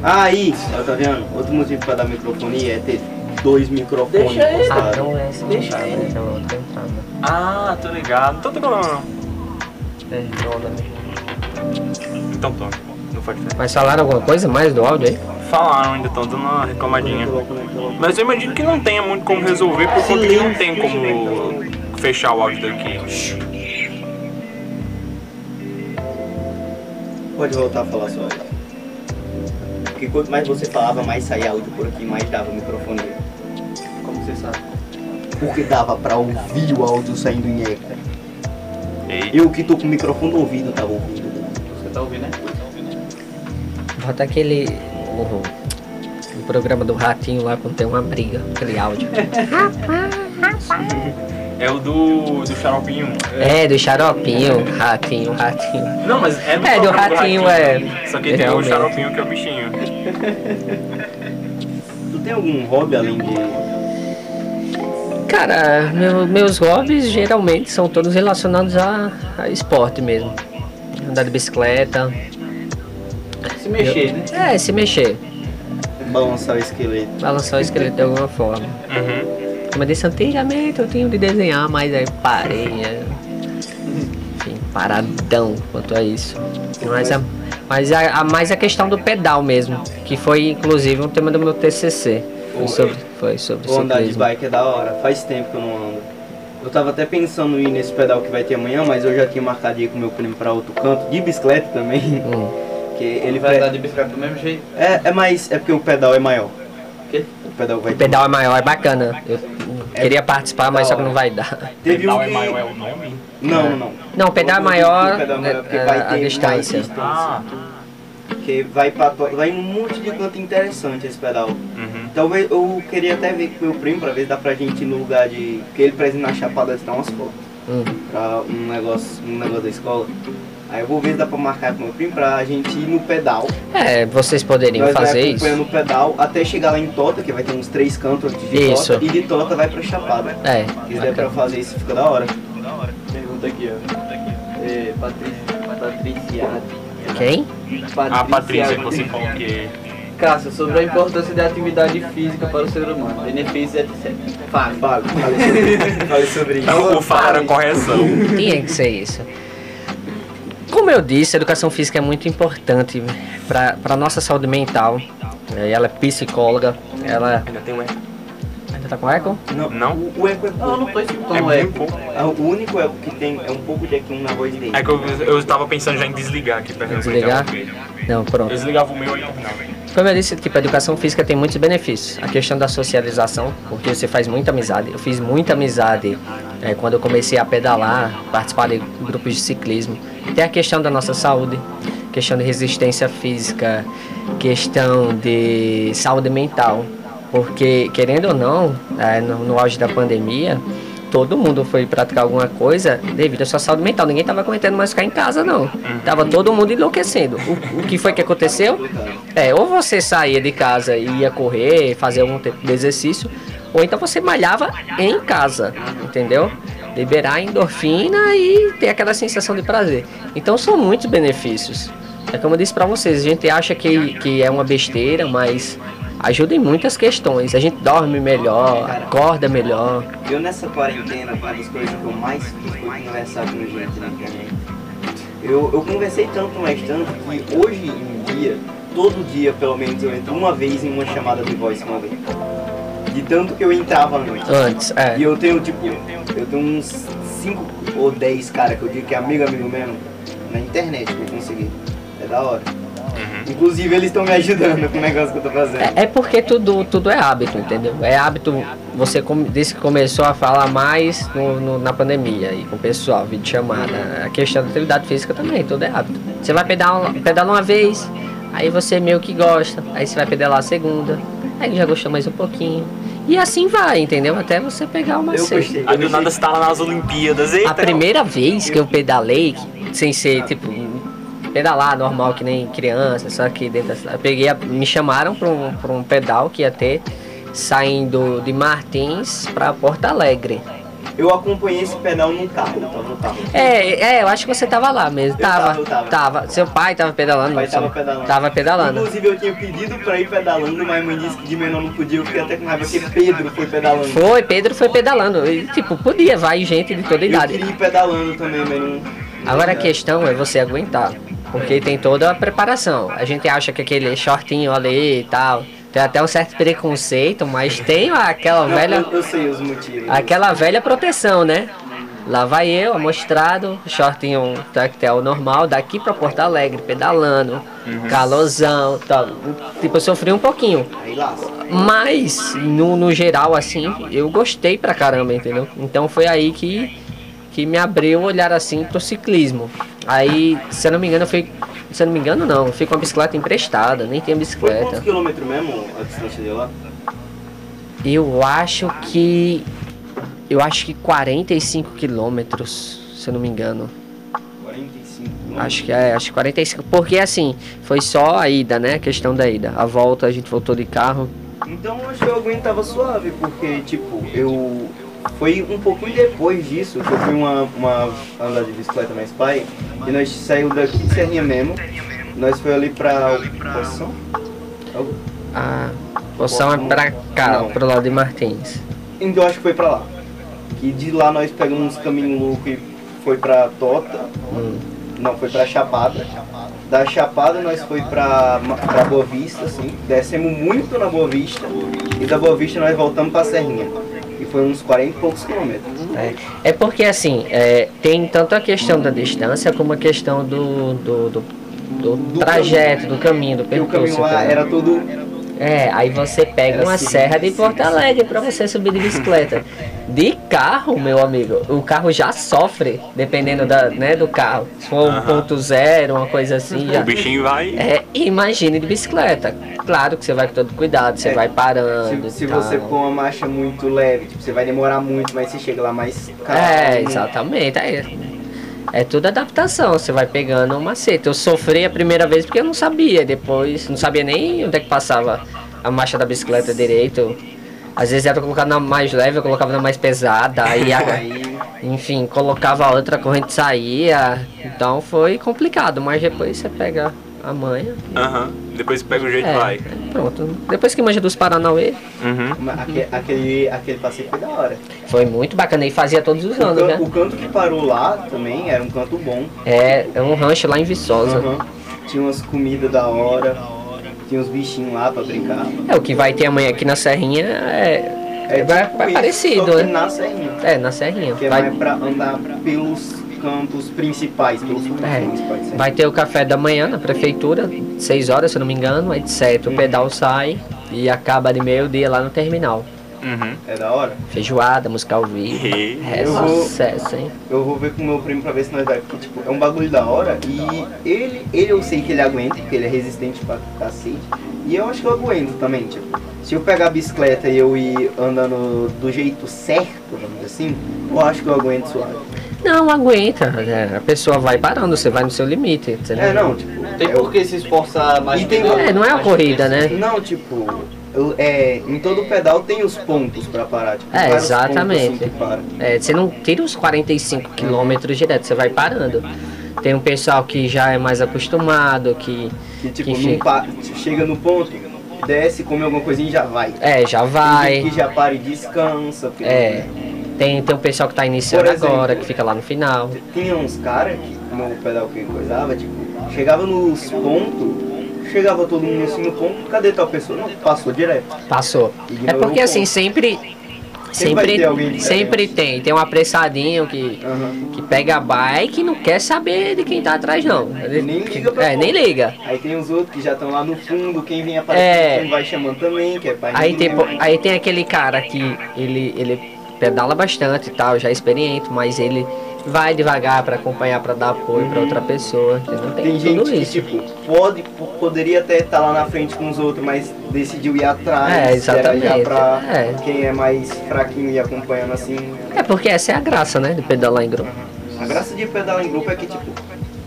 Ah, isso, ó, tá vendo? Outro motivo pra dar microfonia é ter dois microfones Deixa ele. Ah, não é essa Deixa entrada, ele. é outra entrada. Ah, tô ligado. Então, tô não. É, redonda mesmo. Então, tô. Não faz diferença. Mas falaram alguma coisa mais do áudio aí? Falaram, ainda estão dando uma reclamadinha. Mas eu imagino que não tenha muito como resolver, por conta que não tem como fechar o áudio daqui. Pode voltar a falar só. Porque quanto mais você falava, mais saía áudio por aqui, mais dava microfonia. Como você sabe? Porque dava pra ouvir o áudio saindo em eco. Eu que tô com o microfone no ouvido tava ouvindo. Você tá ouvindo, né? Bota aquele. O, o programa do ratinho lá quando tem uma briga, aquele áudio. é o do, do xaropinho. É, do xaropinho, ratinho, ratinho. Não, mas é do, É, do programa ratinho, é. Só que tem o xaropinho que é o bichinho. Tu tem algum hobby além de. Cara, meu- meus hobbies geralmente são todos relacionados a, a esporte mesmo. Andar de bicicleta. Se mexer, né? É, se mexer. balançar o esqueleto? Balançar o esqueleto de alguma forma. Uhum. Como eu disse antigamente, eu tinha de desenhar, mas aí parei. é. Enfim, paradão quanto a isso. Mas, a, mas a, a- mais a questão do pedal mesmo, que foi inclusive um tema do meu TCC. Foi sobre, foi sobre andar de bike é da hora. Faz tempo que eu não ando. Eu tava até pensando em ir nesse pedal que vai ter amanhã, mas eu já tinha marcado ir com meu primo pra outro canto, de bicicleta também. Hum. Que ele vai vai andar de bicicleta do mesmo jeito. É, é mais. É porque o pedal é maior. O quê? O pedal vai O pedal é maior, é bacana. Eu queria participar, mas só que não vai dar. Teve um Pedal é que... maior é o nome? Não, não. Não, o pedal é maior, pedal é maior porque é, vai a ter mais distância. Ah, Que vai, pra, vai em um monte de canto interessante esse pedal. uhum. Talvez eu queria até ver com meu primo pra ver se dá pra gente ir no lugar de. Porque ele precisa ir na Chapada tirar umas fotos. Hum. Pra um negócio, um negócio da escola. Aí eu vou ver se dá pra marcar com meu primo pra gente ir no pedal. É, vocês poderiam Nós vai fazer isso. acompanhando o pedal até chegar lá em Tota, que vai ter uns três cantos antes de Isso. Tota. E de Tota vai pra Chapada. É, Se der pra fazer isso, fica da hora. Pergunta aqui, ó. É, Patrícia. Patriciade. Quem? A Patrícia que você falou que. Cássio, sobre a importância da atividade física para o ser humano, benefícios, etc. Fale. Fale, fale sobre, fale sobre isso. O fala era correção. Tinha que ser isso. Como eu disse, a educação física é muito importante para a nossa saúde mental. É, Ela é psicóloga, ela Ainda tem um tá com eco? Não, Não? O, o eco é Não, eu não pouco. tô É escutando muito eco. pouco. Ah, O único eco que tem é um pouco de eco na voz dele. É que eu, eu estava pensando já em desligar aqui pra Desligar? Não, Eu pronto. desligava o meu e. Como eu disse, tipo, a educação física tem muitos benefícios. A questão da socialização, porque você faz muita amizade. Eu fiz muita amizade é, quando eu comecei a pedalar, participar de grupos de ciclismo. Tem a questão da nossa saúde, questão de resistência física, questão de saúde mental. Porque, querendo ou não, é, no, auge da pandemia, todo mundo foi praticar alguma coisa devido à sua saúde mental. Ninguém estava aguentando mais ficar em casa, não. Tava todo mundo enlouquecendo. O, o que foi que aconteceu? É, ou você saía de casa e ia correr, fazer algum tipo de exercício, ou então você malhava em casa, entendeu? Liberar a endorfina e ter aquela sensação de prazer. Então são muitos benefícios. É como eu disse pra vocês, a gente acha que, que é uma besteira, mas ajuda em muitas questões. A gente dorme melhor, acorda melhor. Eu nessa quarentena, uma das coisas que eu mais fiz foi conversar com gente na internet. Eu, eu conversei tanto, mas tanto, que hoje em dia, todo dia pelo menos eu entro uma vez em uma chamada de voz com alguém. De tanto que eu entrava antes. Antes, é. E eu tenho tipo, eu tenho uns 5 ou 10 cara que eu digo que é amigo amigo mesmo, na internet que eu consegui. É da hora. Inclusive eles estão me ajudando com o negócio que eu tô fazendo. É, é porque tudo, tudo é hábito, entendeu? É hábito, você come- disse que começou a falar mais no- no- na pandemia e com o pessoal, vídeo chamada. A questão da atividade física também, tudo é hábito. Você vai pedalar, pedalar uma vez, aí você meio que gosta, aí você vai pedalar a segunda, aí já gostou mais um pouquinho. E assim vai, entendeu? Até você pegar uma Eu sede. gostei. Aí do nada você tá lá nas Olimpíadas. Eita, A primeira vez que eu pedalei, sem ser tipo pedalar normal que nem criança, só que dentro da cidade, eu peguei, a- me chamaram para um, pra um pedal que ia ter saindo de Martins para Porto Alegre. Eu acompanhei esse pedal no carro, eu tava no carro. É, é, eu acho que você tava lá mesmo. Eu Tava, tava, eu tava. tava. Seu pai tava pedalando. Pai tava pedalando. Tava pedalando. Inclusive eu tinha pedido pra ir pedalando, mas a mãe disse que de menor não podia, eu fiquei até com raiva porque Pedro foi pedalando. Foi, Pedro foi pedalando. E, tipo, podia, vai gente de toda Eu idade. queria ir pedalando também, mas não. Agora a questão é você aguentar. Porque tem toda a preparação. A gente acha que aquele shortinho ali e tal. Tem até um certo preconceito, mas tem aquela velha. eu, eu sei os motivos. Aquela velha proteção, né? Lá vai eu, amostrado, shortinho tactel normal, daqui pra Porto Alegre, pedalando, calorzão, tal. Tipo, eu sofri um pouquinho. Mas, no, no geral, assim, eu gostei pra caramba, entendeu? Então foi aí que, que me abriu o olhar, assim, pro ciclismo. Aí, se eu não me engano, eu fui... Se eu não me engano, não. Eu fui com a bicicleta emprestada, nem Foi bicicleta. quantos quilômetros mesmo a distância de lá? Eu acho que... Eu acho que 45 quilômetros, se eu não me engano. 45 Acho que é, acho que 45. Porque, assim, foi só a ida, né? A questão da ida. A volta, a gente voltou de carro. Então acho que eu aguentava suave, porque tipo, eu. Foi um pouquinho depois disso que eu fui uma, uma andar de bicicleta mais pai e nós saímos daqui de Serrinha mesmo. Nós foi ali pra Poção? A poção é pra cá, Não. pro lado de Martins. Então eu acho que foi pra lá. E de lá nós pegamos uns caminhos loucos e foi pra Tota. Hum. Não, foi pra Chapada. Da Chapada nós foi pra, pra Boa Vista, assim. Descemos muito na Boa Vista. E da Boa Vista nós voltamos pra Serrinha. Foi uns 40 e poucos quilômetros. É, é porque assim, é, tem tanto a questão da distância como a questão do, do, do, do Do trajeto, do caminho, do Porque o percurso. caminho lá era todo. É, aí você pega Era uma assim, serra de assim, Porto assim. Alegre pra você subir de bicicleta. De carro, meu amigo, o carro já sofre, dependendo da, né, do carro. Se for um ponto zero, uma coisa assim, já. O bichinho vai. É, imagine de bicicleta. Claro que você vai com todo cuidado, você É, vai parando. Se, se você pôr uma marcha muito leve, tipo, você vai demorar muito, mas você chega lá mais É, calmo. exatamente. É, é tudo adaptação, você vai pegando um macete. Eu sofri a primeira vez porque eu não sabia, depois não sabia nem onde é que passava a marcha da bicicleta direito. Às vezes era colocado na mais leve, eu colocava na mais pesada, aí, a- enfim, colocava a outra, a corrente saía. Então foi complicado, mas depois você pega a manha. Aham. Depois que pega o jeito, É, vai. pronto. Depois que manja dos Paranauê, Uhum. uma- aque- aquele, aquele passeio foi da hora. foi muito bacana e fazia todos os O, anos, can- né? o canto que parou lá também era um canto bom. É, é um rancho lá em Viçosa. Aham. Tinha umas comidas da hora, tinha uns bichinhos lá pra brincar. É, o que vai ter amanhã aqui na Serrinha é. É, vai, tipo vai isso, parecido, só que né? na Serrinha. É, na Serrinha. Que é Vai, mais pra andar pelos campos principais, pelos campos É. principais. certo? vai ter o café da manhã na prefeitura, 6 horas, se eu não me engano, aí de 7 o pedal sai e acaba de meio-dia lá no terminal. Uhum. É da hora? Feijoada, música ao vivo. É Eu vou- sucesso, hein? Eu vou ver com o meu primo pra ver se nós vai, porque tipo, é um bagulho da hora e ele, ele eu sei que ele aguenta, porque ele é resistente pra cacete. E eu acho que eu aguento também, tipo. Se eu pegar a bicicleta e eu ir andando do jeito certo, vamos dizer assim, eu acho que eu aguento suave. Não, aguenta. é, a pessoa vai parando, você vai no seu limite. Entendeu? É, não, tipo. Tem por que se esforçar mais. E tem- É, não é mais corrida, né? Não, tipo, eu- é, em todo pedal tem os pontos pra parar. Tipo, É, exatamente. pontos, assim, para. É, você não tira os 45 quilômetros direto, você vai parando. Tem um pessoal que já é mais acostumado, que. Que tipo, Que não fica- pa- chega no ponto, desce, come alguma coisinha e já vai. É, já Tem vai. gente que já para e descansa. porque- É. Tem, tem um pessoal que tá iniciando exemplo, agora, que fica lá no final. Tinha uns caras que, como o pedal que coisava, tipo, chegava nos pontos, chegava todo mundo assim no ponto, cadê tal pessoa? Não, passou direto. Passou. É porque assim, sempre. Sempre, sempre tem. Tem um apressadinho que, Aham. que pega a bike e não quer saber de quem tá atrás, não. Ele, Nem liga pra É, nem ponto. liga. Aí tem os outros que já estão lá no fundo, quem vem aparecendo, É. vai chamando também, que é pra Aí tem, aí tem aquele cara que ele, ele pedala bastante e tal, já é experiente, mas ele vai devagar pra acompanhar, pra dar apoio pra outra pessoa. Entendeu? Tem, Tem gente tudo que, isso. tipo, pode, po- poderia até estar lá na frente com os outros, mas decidiu ir atrás. É, exatamente, pra é. quem é mais fraquinho e acompanhando assim. É porque essa é a graça, né? De pedalar em grupo. A graça de pedalar em grupo é que, tipo,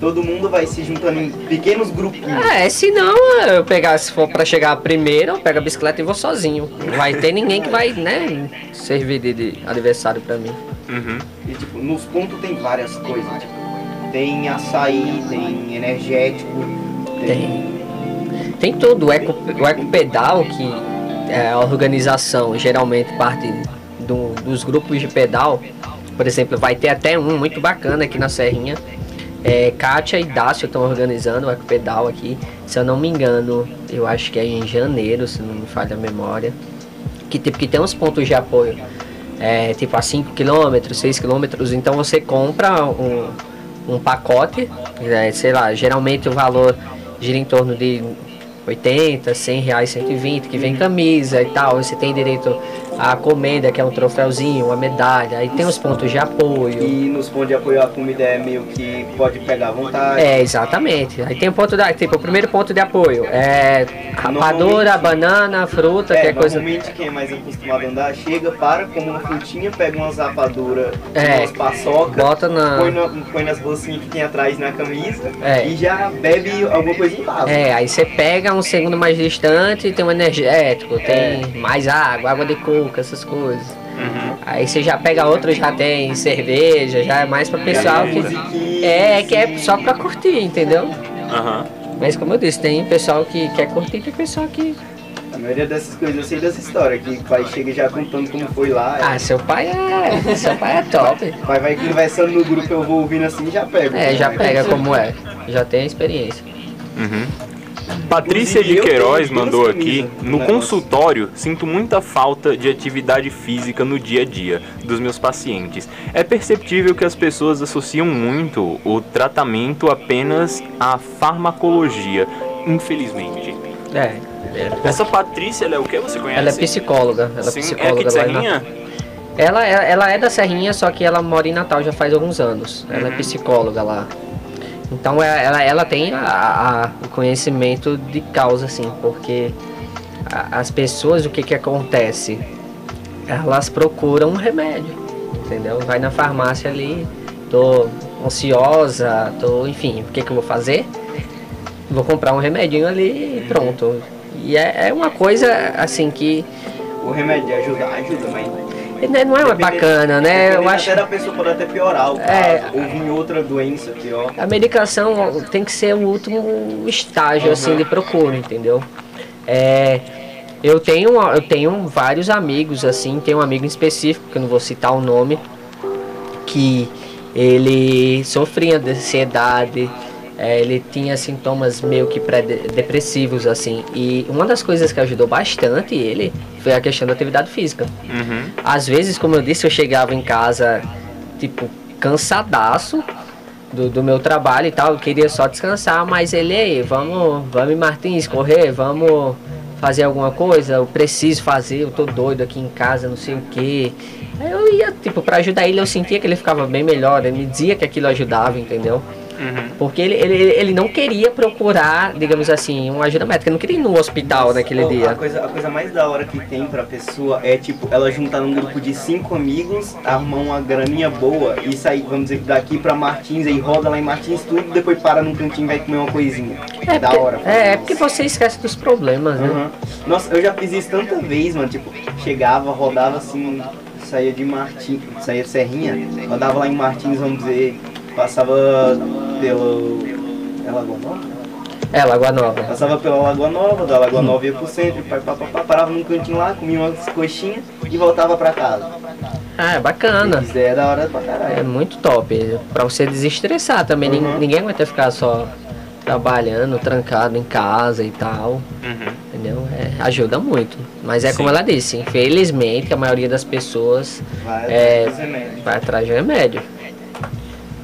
todo mundo vai se juntando em pequenos grupinhos. É, se não, eu pegar, se for pra chegar primeiro, eu pego a bicicleta e vou sozinho. Não vai ter ninguém que vai, né, servir de, de adversário pra mim. Uhum. E tipo, nos pontos tem várias coisas. Tipo, tem açaí, tem energético, Tem. Tem tudo. O Eco, o Eco Pedal, que é a organização geralmente parte do- dos grupos de pedal. Por exemplo, vai ter até um muito bacana aqui na Serrinha. É, Kátia e Dácio estão organizando o Eco Pedal aqui. Se eu não me engano, eu acho que é em janeiro, se não me falha a memória. Que, tipo, que tem uns pontos de apoio. É, tipo a 5 km, 6 km. Então você compra um, um pacote, é, sei lá, geralmente o valor gira em torno de 80, 100 reais, 120, que vem camisa e tal. Você tem direito à comenda, que é um troféuzinho, uma medalha. Aí tem os pontos de apoio. E nos pontos de apoio a comida é meio que pode pegar à vontade. É, exatamente. Aí tem o ponto da, tipo, o primeiro ponto de apoio é rapadura, banana, fruta, É, que é coisa. normalmente quem é mais acostumado a andar chega, para, come uma frutinha, pega umas rapaduras, É. umas paçoca, Bota na. põe, na- põe nas bolsinhas que tem atrás na camisa É. e já bebe alguma coisa em casa. É, aí você pega um segundo mais distante, tem um energético, tem mais água, água de coco, essas coisas. Uhum. Aí você já pega outro, já tem cerveja, já é mais pra pessoal que. É, que é só pra curtir, entendeu? Aham. Mas como eu disse, tem pessoal que quer curtir, tem pessoal que. A maioria dessas coisas eu sei dessa história, que o pai chega já contando como foi lá. Ah, seu pai é. Seu pai é top. O pai vai conversando no grupo, eu vou ouvindo assim e já pego. É, já pega como é. Já tem a experiência. Uhum. Patrícia de Queiroz mandou aqui: No negócio." consultório, sinto muita falta de atividade física no dia a dia dos meus pacientes. É perceptível que as pessoas associam muito o tratamento apenas à farmacologia, infelizmente. É. Essa Patrícia, ela é o que você conhece? Ela é psicóloga. Ela é Sim, psicóloga é aqui de Serrinha? Ela, ela, ela é da Serrinha, só que ela mora em Natal já faz alguns anos. Ela Uhum. é psicóloga lá. Então é- ela, ela tem a- a- o conhecimento de causa, assim, porque a- as pessoas, o que que acontece? Elas procuram um remédio, entendeu? Vai na farmácia ali, tô ansiosa, tô, enfim, o que que eu vou fazer? Vou comprar um remedinho ali e pronto. E é, é uma coisa, assim, que O remédio ajuda, ajuda, mas. Né, não é uma bacana, né? Eu acho Até da pessoa pode até piorar o caso, É. ou vir outra doença pior. a medicação tem que ser o último estágio assim de procura, entendeu? É, eu tenho eu tenho vários amigos assim, tem um amigo em específico que eu não vou citar o nome, que ele sofria de ansiedade, é, ele tinha sintomas meio que pré-depressivos assim, e uma das coisas que ajudou bastante ele foi a questão da atividade física. Uhum. Às vezes, como eu disse, eu chegava em casa, tipo, cansadaço do, do meu trabalho e tal, eu queria só descansar, mas ele aí, vamos, vamos Martins correr, vamos fazer alguma coisa, eu preciso fazer, eu tô doido aqui em casa, não sei o que. Eu ia, tipo, pra ajudar ele, eu sentia que ele ficava bem melhor, ele me dizia que aquilo ajudava, entendeu? Uhum. Porque ele, ele, ele não queria procurar, digamos assim, uma ajuda médica, ele não queria ir no hospital naquele A dia. coisa, a coisa mais da hora que tem pra pessoa é tipo, ela juntar num grupo de cinco amigos, arrumar uma graninha boa e sair, vamos dizer, daqui pra Martins, aí roda lá em Martins tudo, depois para num cantinho e vai comer uma coisinha. É da porque, hora. é, é porque você esquece dos problemas, né? Aham. Nossa, eu já fiz isso tanta vez, mano. Tipo, chegava, rodava assim, saía de Martins, saía de Serrinha, rodava lá em Martins, vamos dizer, passava pelo. É Lagoa Nova? É, Lagoa Nova. Passava pela Lagoa Nova, da Lagoa Nova ia pro centro, pá, pá, pá, pá, parava num cantinho lá, comia umas coxinhas e voltava pra casa. Ah, é bacana. Isso é da hora pra É caralho. muito top. Pra você desestressar também. Uhum. Ninguém aguenta ficar só trabalhando, trancado em casa e tal. Uhum. Entendeu? É, ajuda muito. Mas é Sim. como ela disse, infelizmente a maioria das pessoas Vai É. remédio. vai atrás de remédio.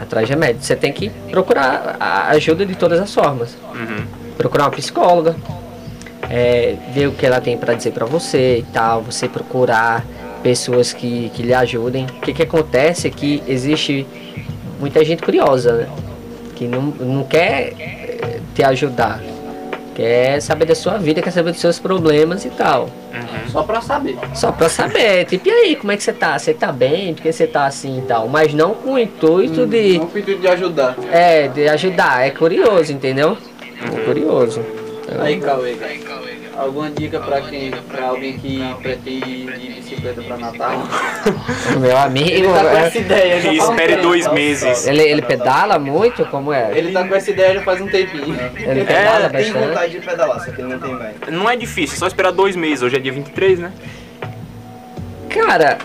Atrás de remédio. Você tem que procurar a ajuda de todas as formas. Uhum. procurar uma psicóloga, é, ver o que ela tem para dizer para você e tal, você procurar pessoas que, que lhe ajudem. O que, que acontece é que existe muita gente curiosa, né? Que não, não quer eh, te ajudar, quer saber da sua vida, quer saber dos seus problemas e tal. Só pra saber. Só pra saber, tipo, e aí, como é que você tá? Você tá bem? Por que você tá assim e tal? Mas não com o intuito de. Não pedido de ajudar. É, de ajudar. É curioso, entendeu? É curioso. Aí, Cauê, cara. Alguma dica pra quem, pra alguém que pretende ir de bicicleta pra Natal? Meu amigo, Ele tá com é- essa ideia já um espere tempo. dois meses. ele, ele pedala muito? Como é? Ele tá com essa ideia já faz um tempinho. Ele pedala Tem bastante? vontade de pedalar, só que ele não tem bike. Não é difícil, é só esperar dois meses. Hoje é dia 23, né? Cara,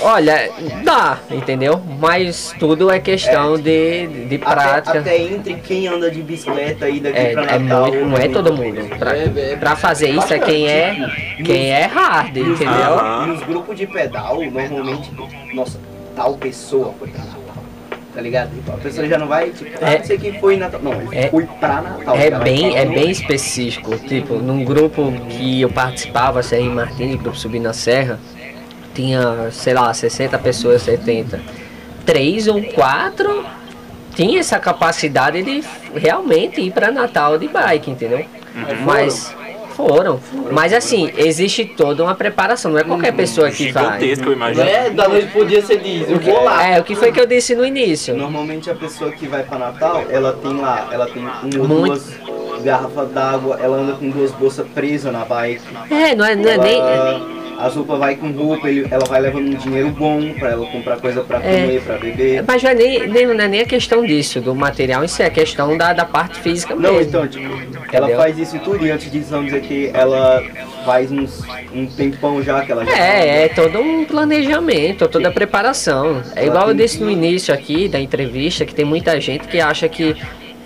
olha, dá, entendeu? Mas tudo é questão de, de prática. Até, até entre quem anda de bicicleta aí daqui É, pra é Natal. muito, não é todo mundo. Pra, É, é pra fazer isso é quem é, quem é hard, entendeu? Aham. E nos grupos de pedal, normalmente, nossa, tal pessoa foi pra Natal. Tá ligado? Tipo, A pessoa já não vai, tipo, ah, É. sei quem foi Natal. Não, É. foi pra Natal. É bem, é bem específico. Tipo, num grupo que eu participava, Serra Martins, grupo Subir na Serra, tinha, sei lá, 60 pessoas, 70. Três ou quatro tinha essa capacidade de realmente ir para Natal de bike, entendeu? Mas foram. Mas assim, existe toda uma preparação, não é qualquer pessoa que vai. Gigantesco, eu imagino. é da noite pro dia você diz, eu vou lá. É, o que foi que eu disse no início? Normalmente a pessoa que vai pra Natal, ela tem lá, ela tem um duas garrafas d'água, ela anda com duas bolsas presas na bike. É, não é, não é nem. As roupas vai com roupa, ele- ela vai levando um dinheiro bom pra ela comprar coisa pra É. comer, pra beber. Mas não é nem, nem, não é nem a questão disso, do material em si, é a questão da, da parte física Não, mesmo. então, tipo, ela faz isso tudo e antes disso vamos dizer que ela faz uns, um tempão já que ela já É, é todo um planejamento, toda a preparação. É igual eu disse no início aqui da entrevista, que tem muita gente que acha que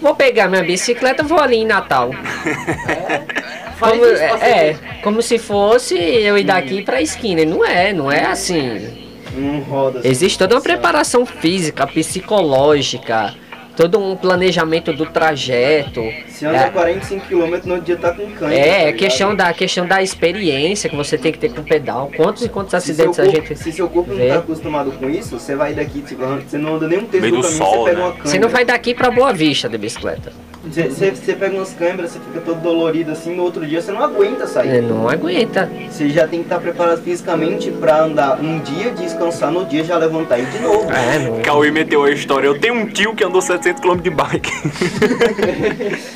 vou pegar minha bicicleta vou ali em Natal. Faz Como, é, você como se fosse eu ir daqui pra esquina. E Não é, não é assim. não roda. assim. Existe toda uma preparação física, psicológica, todo um planejamento do trajeto. Se anda É. 45 km no dia tá com cãibra. É, tá é questão da, questão da experiência que você tem que ter com o pedal. Quantos e quantos acidentes a corpo, gente se seu corpo não vê? tá acostumado com isso, você vai daqui, tipo, você não anda nem um terço do do caminho, sol, você pega né? uma câimbra. Você não vai daqui pra Boa Vista de bicicleta. Você, pega umas câimbras, você fica todo dolorido assim, no outro dia você não aguenta sair. Você não aguenta. Você já tem que estar preparado fisicamente pra andar um dia, descansar no dia, já levantar e ir de novo. É, não. Cauê meteu a história. Eu tenho um tio que andou 700 km de bike.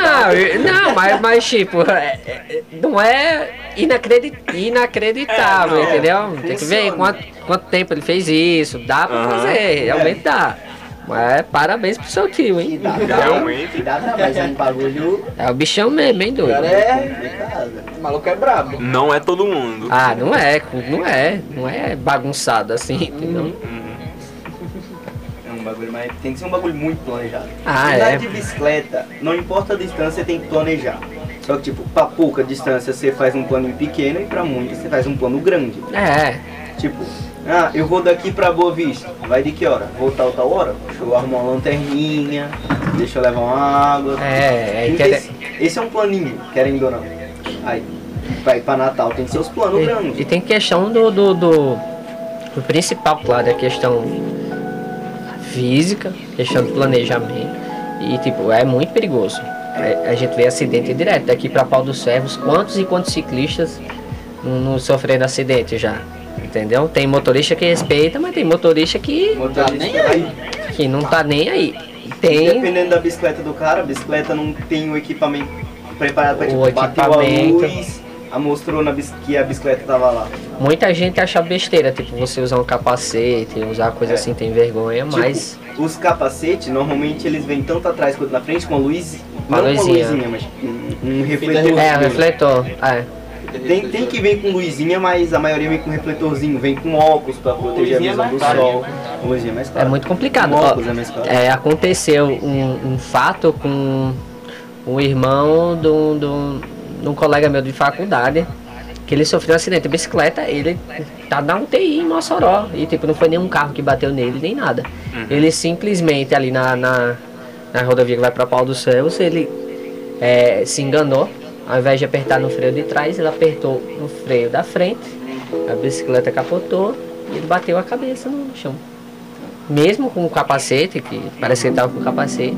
Não, eu- não mas, mas tipo, é- é- não é inacredi- inacreditável, É, não, entendeu? Tem que ver quanto, quanto tempo ele fez isso. Dá pra fazer, realmente dá. Mas parabéns pro seu tio, hein? dá, Realmente. Dá trabalho, é um bagulho É o bichão mesmo, hein, O doido? cara é. O maluco é brabo. Não é todo mundo. Ah, não é, não é, não é bagunçado assim, entendeu? É um bagulho, mas tem que ser um bagulho muito planejado. Ah, Andar é. de bicicleta, não importa a distância, você tem que planejar. Só que, tipo, pra pouca distância você faz um plano pequeno e pra muita você faz um plano grande. É, Tipo, ah, eu vou daqui pra Boa Vista. Vai de que hora? Vou tal, tal hora? Deixa eu arrumar uma lanterninha, deixa eu levar uma água. é, é inter- esse, esse é um planinho, querendo ou não. Aí, vai pra Natal, tem seus planos E, e grandes. tem questão do, do, do, do principal, claro, é a questão física, questão do planejamento. E tipo, é muito perigoso. É, a gente vê acidente direto. Daqui pra Pau dos Servos, quantos e quantos ciclistas não, não sofreram acidente já? Entendeu? Tem motorista que respeita, mas tem motorista que, Motorista nem vai- que não tá nem aí. Tem. Dependendo da bicicleta do cara, a bicicleta não tem o equipamento preparado pra tipo, O bateu a equipamento. luz, a mostrou na bis- que a bicicleta tava lá. Muita gente acha besteira, tipo, você usar um capacete, usar coisa É. assim, tem vergonha, Tipo, mas. Os capacetes, normalmente eles vêm tanto atrás quanto na frente com a luz, Uma não com a luzinha. luzinha, mas um, um refletor. É, o refletor. É. Tem, tem que vir com luzinha, mas a maioria vem com refletorzinho, vem com óculos pra proteger a Luzinha é visão do sol. Luzinha é mais É muito complicado. Com Ó, óculos é mais caro. é, aconteceu um, um fato com um irmão de um, de um- de um colega meu de faculdade, que ele sofreu um acidente de bicicleta, ele tá na UTI em Mossoró. E tipo, não foi nenhum carro que bateu nele, nem nada. Ele simplesmente ali na, na, na rodovia que vai pra Pau dos Céus, ele é, se enganou. Ao invés de apertar no freio de trás, ele apertou no freio da frente, a bicicleta capotou e ele bateu a cabeça no chão mesmo com o capacete, que parece que ele tava com o capacete,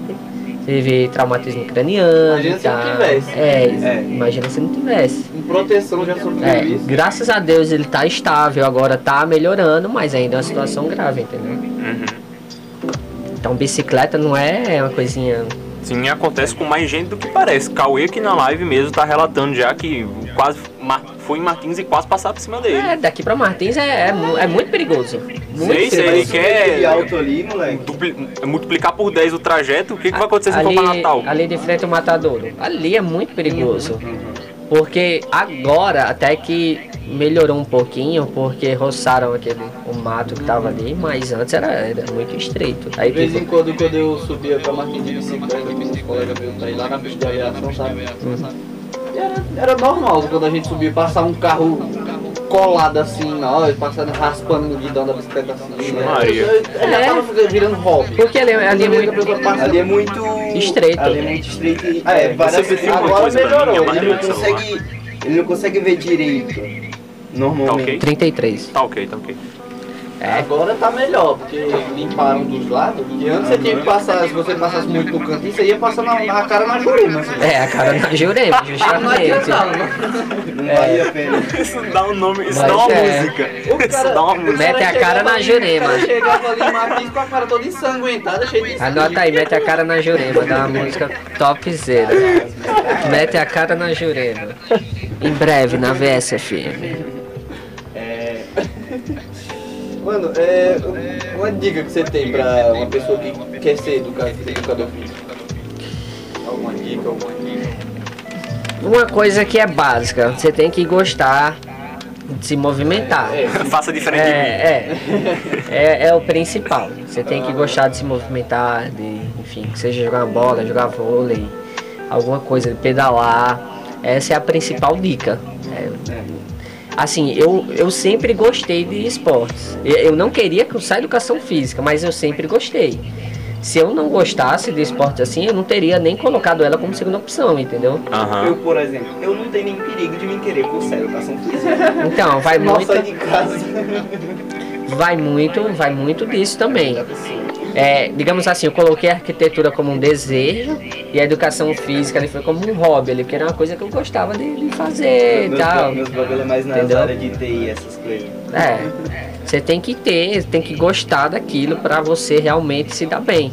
teve traumatismo craniano. Imagina e se não tal. tivesse. É, É. imagina se não tivesse. Com proteção já sofreu É, isso. graças a Deus ele tá estável, agora tá melhorando, mas ainda é uma situação grave, entendeu? Uhum. Então bicicleta não é uma coisinha Sim, acontece com mais gente do que parece. Cauê aqui na live mesmo tá relatando já que quase foi em Martins e quase passaram por cima dele. É, daqui pra Martins é, é, é muito perigoso. Muito Sei, sei, perigoso. ele quer- aquele alto ali, moleque. Dupli- multiplicar por 10 o trajeto, o que, que vai acontecer se for pra Natal? ali de frente ao matadouro. Ali é muito perigoso. Porque agora até que melhorou um pouquinho, porque roçaram aquele o mato que tava ali, mas antes era, era muito estreito. Aí De vez em tipo, quando, quando eu subia pra Martins de bicicleta com uns colegas meus pra ir lá na pista de aviação, sabe? E era, era normal quando a gente subia, passar um carro colado assim, nós, passando, raspando no guidão da bicicleta assim. né? Maria. Já É. tava virando hobby. porque ali, ali é Toda vez que a muito. Ali é muito. Estreito. Ali é muito estreito. e- Ah, é, viu uma agora mim, melhorou. Ele não consegue. Ele não consegue ver direito. Tá Normalmente. ok? 33. Tá ok, tá ok. É. Agora tá melhor, porque limparam dos lados. E antes você tinha que passar, se você passasse muito no cantinho, você ia passar na, na cara na jurema. Assim. É, a cara na Jurema, Não justamente. adiantava, né? Não vale a pena. Isso dá um nome, isso Mas dá uma é. música. O Isso cara- dá uma música. Mete a cara na jurema. O cara chegava ali em Martins com a cara toda ensanguentada, cheia de Anota aí, mete a cara na Jurema, dá uma música topzera. Mete a cara na Jurema. Em breve na VSFM. É... Mano, é, uma dica que você tem pra uma pessoa que quer ser educador, educador físico? Alguma dica, alguma dica? Uma coisa que é básica, você tem que gostar de se movimentar. É, Faça diferente de mim. É, é, é, é o principal. Você tem que gostar de se movimentar, de, enfim, que seja jogar uma bola, jogar vôlei, alguma coisa, de pedalar. Essa é a principal dica. É, assim, eu, eu sempre gostei de esportes. Eu, eu não queria cursar educação física, mas eu sempre gostei. Se eu não gostasse de esporte assim, eu não teria nem colocado ela como segunda opção, entendeu? Aham. Eu, por exemplo, eu não tenho nem perigo de me querer cursar educação física. Então, vai muito, sair de casa. vai muito, vai muito disso também. É, digamos assim, eu coloquei a arquitetura como um desejo e a educação física ali foi como um hobby, ali, porque era uma coisa que eu gostava de, de fazer e tal. meus bagulho é mais Entendeu? áreas de TI, essas coisas. É, você tem que ter, tem que gostar daquilo pra você realmente se dar bem.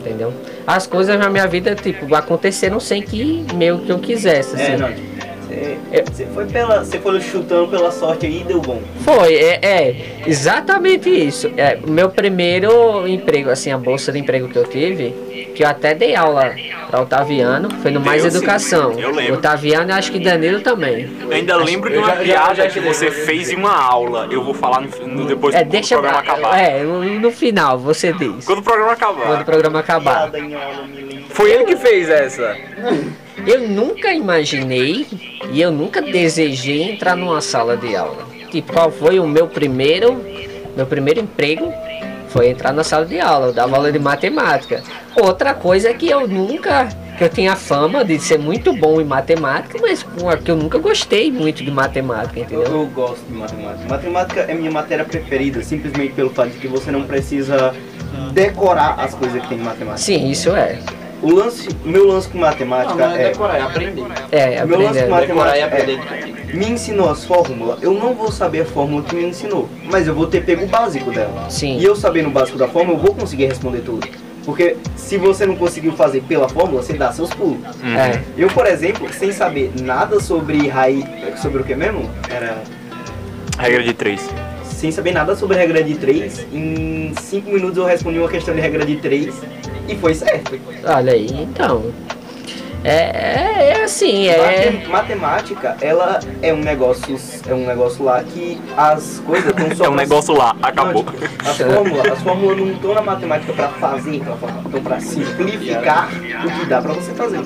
Entendeu? As coisas na minha vida, tipo, aconteceram sem que meio que eu quisesse, assim. É, não. Você, você foi pela. Você foi chutando pela sorte aí e deu bom. Foi, é, é, exatamente isso. É, o meu primeiro emprego, assim, a bolsa de emprego que eu tive, que eu até dei aula para Otaviano, foi no Mais Deu, sim. Educação. Eu lembro. Otaviano e acho que Danilo também. Eu ainda lembro de uma piada já que você fez em uma aula. Eu vou falar no, no- depois É, que o deixa programa acabar. É, no, final você diz. Quando o programa Quando o acabar. programa acabar. Piada em aula, me lembro. Foi ele que fez essa. Eu nunca imaginei e eu nunca desejei entrar numa sala de aula. Tipo, qual foi o meu primeiro, meu primeiro emprego? Foi entrar na sala de aula, eu dava aula de matemática. Outra coisa é que eu nunca, que eu tinha fama de ser muito bom em matemática, mas pô, que eu nunca gostei muito de matemática, Eu, entendeu? eu gosto de matemática. Matemática é minha matéria preferida, simplesmente pelo fato de que você não precisa decorar as coisas que tem em matemática. Sim, isso é. O lance, meu lance com Não, matemática não é é, decorar, é aprender. É, Meu lance com aprender. Decorar é matemática aprender. é, me ensinou as fórmulas, eu não vou saber a fórmula que me ensinou, mas eu vou ter pego o básico dela. Sim. E eu sabendo o básico da fórmula, eu vou conseguir responder tudo. Porque se você não conseguiu fazer pela fórmula, você dá seus pulos. É. Eu, por exemplo, sem saber nada sobre raiz, sobre o que mesmo? Era Regra de três. sem saber nada sobre regra de 3, em 5 minutos eu respondi uma questão de regra de 3 e foi certo. Olha aí, então. É, é, é assim, é. Mate- Matemática, ela é um negócio, é um negócio lá que as coisas estão só É um negócio lá, Não, acabou. tipo, as fórmulas, as fórmulas não estão na matemática para fazer, estão para simplificar o que dá para você fazer.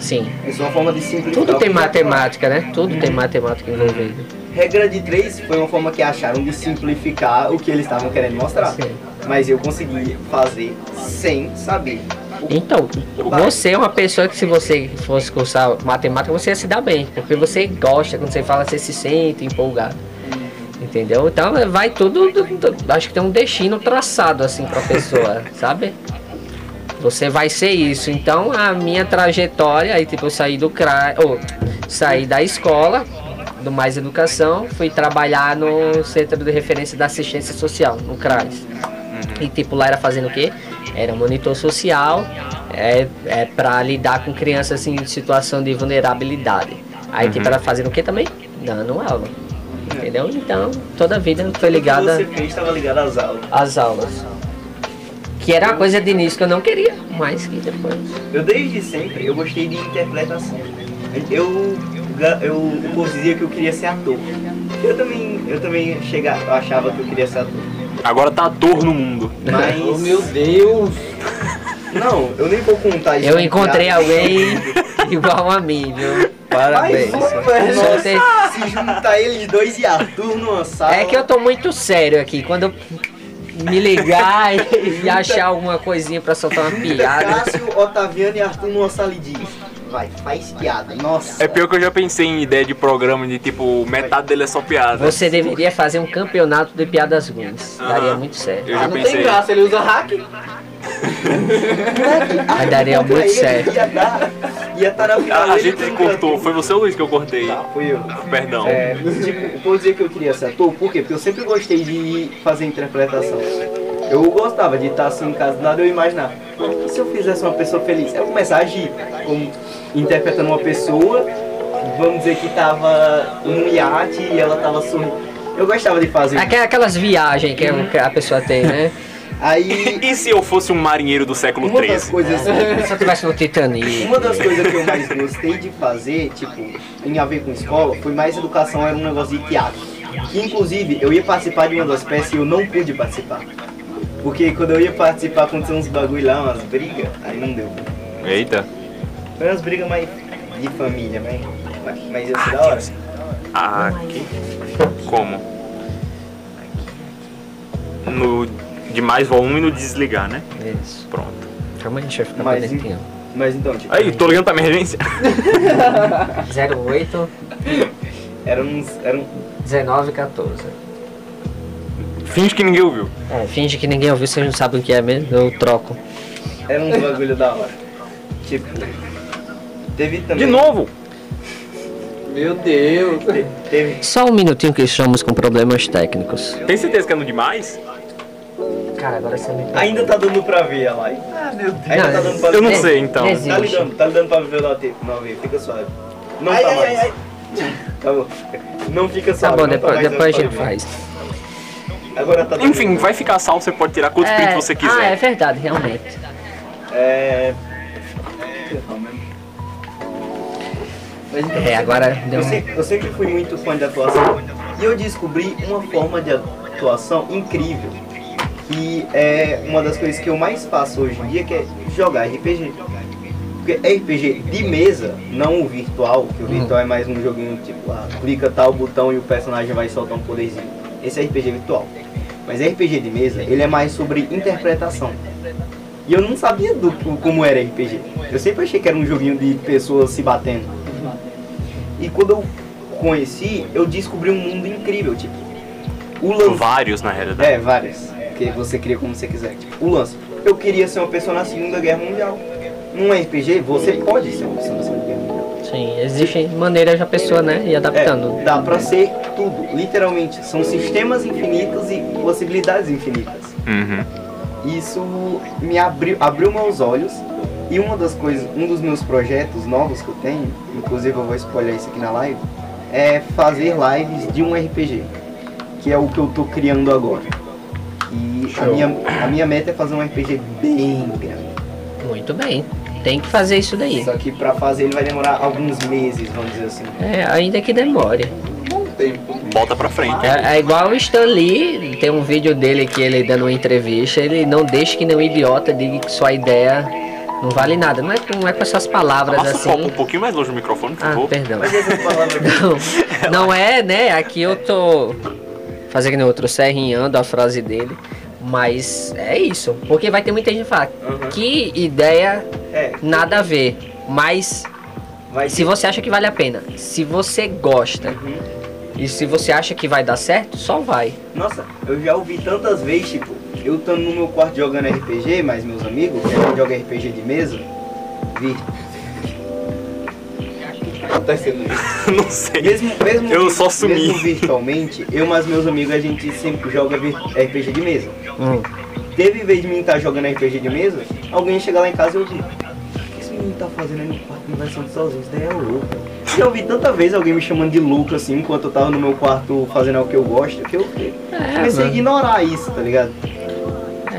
Sim. Isso é uma forma de simplificar. Tudo o tem matemática, né? Tudo tem matemática envolvida. Regra de 3 foi uma forma que acharam de simplificar o que eles estavam querendo mostrar. Sim. Mas eu consegui fazer sem saber. Então, você é uma pessoa que se você fosse cursar matemática, você ia se dar bem, porque você gosta, quando você fala, você se sente empolgado. Entendeu? Então vai tudo, do- do- acho que tem um destino traçado assim pra pessoa, sabe? Você vai ser isso. Então a minha trajetória, aí tipo, eu saí do CRA, ou saí da escola, do Mais Educação, fui trabalhar no Centro de Referência da Assistência Social, no CRAS. E tipo, lá era fazendo o quê? Era monitor social é, é pra lidar com crianças assim, em situação de vulnerabilidade. Aí tipo, ela fazendo o que também? Dando aula. Entendeu? Então, toda a vida foi O que ligada você fez estava ligado às aulas. às aulas. Que era uma coisa de início que eu não queria, mas que depois. Eu desde sempre eu gostei de interpretação. Eu eu, eu, eu dizia que eu queria ser ator. Eu também eu também chegava, eu achava que eu queria ser ator. Agora tá ator no mundo. Mas Oh meu Deus! não, eu nem vou contar isso. Eu encontrei alguém igual a mim, viu? Parabéns. Só tem- Se juntar eles dois e Arthur numa sala. É que eu tô muito sério aqui. Quando eu me ligar e, e achar alguma coisinha pra soltar uma piada. Cássio, Otaviano e Arthur numa sala e diz. Vai, faz piada. Nossa. É pior que eu já pensei em ideia de programa de tipo, metade dele é só piada. Você deveria fazer um campeonato de piadas ruins. Daria muito certo. Eu Ah, já não tem pensei. graça, ele usa hack. Mas daria Contra muito ele, certo. Ia dar. Ia estar na final. Ah, a gente cortou. Foi você ou Luiz que eu cortei? Tá, fui eu. Perdão. É, tipo, vou dizer que eu queria ser ator, por quê? Porque eu sempre gostei de fazer interpretação. Eu gostava de estar assim em casa do nada, eu imaginar, "E se eu fizesse uma pessoa feliz? Eu começar a agir como interpretando uma pessoa, vamos dizer que tava num iate e ela tava sorrindo. Eu gostava de fazer. Aquela- Aquelas viagens que a- que a pessoa tem, né? Aí, E se eu fosse um marinheiro do século uma das XIII? coisas Se eu tivesse no Titanic. Uma das coisas que eu mais gostei de fazer, tipo, em a ver com escola, foi mais educação, era um negócio de teatro. Que inclusive eu ia participar de uma das peças e eu não pude participar. Porque quando eu ia participar aconteceu uns bagulho lá, umas brigas, aí não deu. Eita. Foi umas brigas mais de família, mas, mas, mas ia ser da hora. Aqui. Como? No de mais volume no desligar, né? Isso. Pronto. Calma aí, deixa eu ficar Mas, bonitinho. mas então, tipo, Aí, tô ligando pra emergência. 08 eram uns. Eram, 19 14. Finge que ninguém ouviu. É, finge que ninguém ouviu, vocês não sabem o que é mesmo, eu troco. eram uns bagulho da hora. Tipo. Teve também. De novo! Meu Deus. te- Teve. Só um minutinho que estamos com problemas técnicos. Tem certeza que é no demais? Cara, agora você me Ainda tá dando pra ver a live. Ah, meu Deus. Ainda Não, tá dando pra Eu não ver. sei então. Tá ligando, tá ligando pra ver. Não, ver, fica suave. Não Ai, tá ai, mais. ai, Tá bom. Não fica Tá suave. bom, não depois, mais depois a gente ver. faz. Agora tá Enfim, vai ficar salvo, você pode tirar quantos prints você Ah, é quiser. verdade, realmente. É. Mas então, É, agora deu eu, um... sempre, eu sempre fui muito fã de atuação e eu descobri uma forma de atuação incrível que é uma das coisas que eu mais faço hoje em dia que é jogar RPG. Porque RPG de mesa, não o virtual, que o virtual é mais um joguinho tipo, ah, clica tal botão e o personagem vai soltar um poderzinho. Esse é RPG virtual. Mas RPG de mesa, ele é mais sobre interpretação. E eu não sabia do, como era RPG. Eu sempre achei que era um joguinho de pessoas se batendo. E quando eu conheci, eu descobri um mundo incrível, tipo. O lance. Vários, na realidade. É, várias. Que você cria como você quiser. Tipo, o lance. Eu queria ser uma pessoa na Segunda Guerra Mundial. Num RPG, você pode ser uma pessoa na Segunda Guerra Mundial. Sim, existem maneiras da pessoa, né, ir adaptando. É, dá pra ser tudo. Literalmente. São sistemas infinitos e possibilidades infinitas. Uhum. Isso me abriu, abriu meus olhos e uma das coisas, um dos meus projetos novos que eu tenho, inclusive eu vou spoiler isso aqui na live, é fazer lives de um RPG, que é o que eu tô criando agora. E a minha, a minha meta é fazer um RPG bem grande. Muito bem. Tem que fazer isso daí. Só que pra fazer ele vai demorar alguns meses, vamos dizer assim. É, ainda que demore. Bom tempo. Bota pra frente. É, é igual o Stan Lee, tem um vídeo dele que ele dando uma entrevista, ele não deixa que nenhum idiota diga que sua ideia não vale nada. Não é, com- não é com essas palavras o copo um assim. pouquinho mais longe do microfone, por Ah, favor. perdão. Mas essas palavras Não, não é, né? Aqui eu tô fazendo que nem outro serrinhando a frase dele. Mas é isso. Porque vai ter muita gente que fala, Uhum. que ideia é, nada a ver. Mas vai se você acha que vale a pena, se você gosta Uhum. e se você acha que vai dar certo, só vai. Nossa, eu já ouvi tantas vezes, tipo, eu estando no meu quarto jogando RPG, mas meus amigos, que a gente joga RPG de mesa, vi. Acontecendo isso. Não sei. Mesmo, mesmo, Eu só sumi. mesmo virtualmente, eu mais meus amigos, a gente sempre joga RPG de mesa. Hum. Teve vez de mim estar jogando RPG de mesa alguém chega lá em casa e eu digo, o que esse menino tá fazendo aí no quarto conversando sozinho? Isso daí é louco. Eu ouvi tanta vez alguém me chamando de louco assim, enquanto eu tava no meu quarto fazendo algo que eu gosto, que eu comecei a mano. ignorar isso, tá ligado?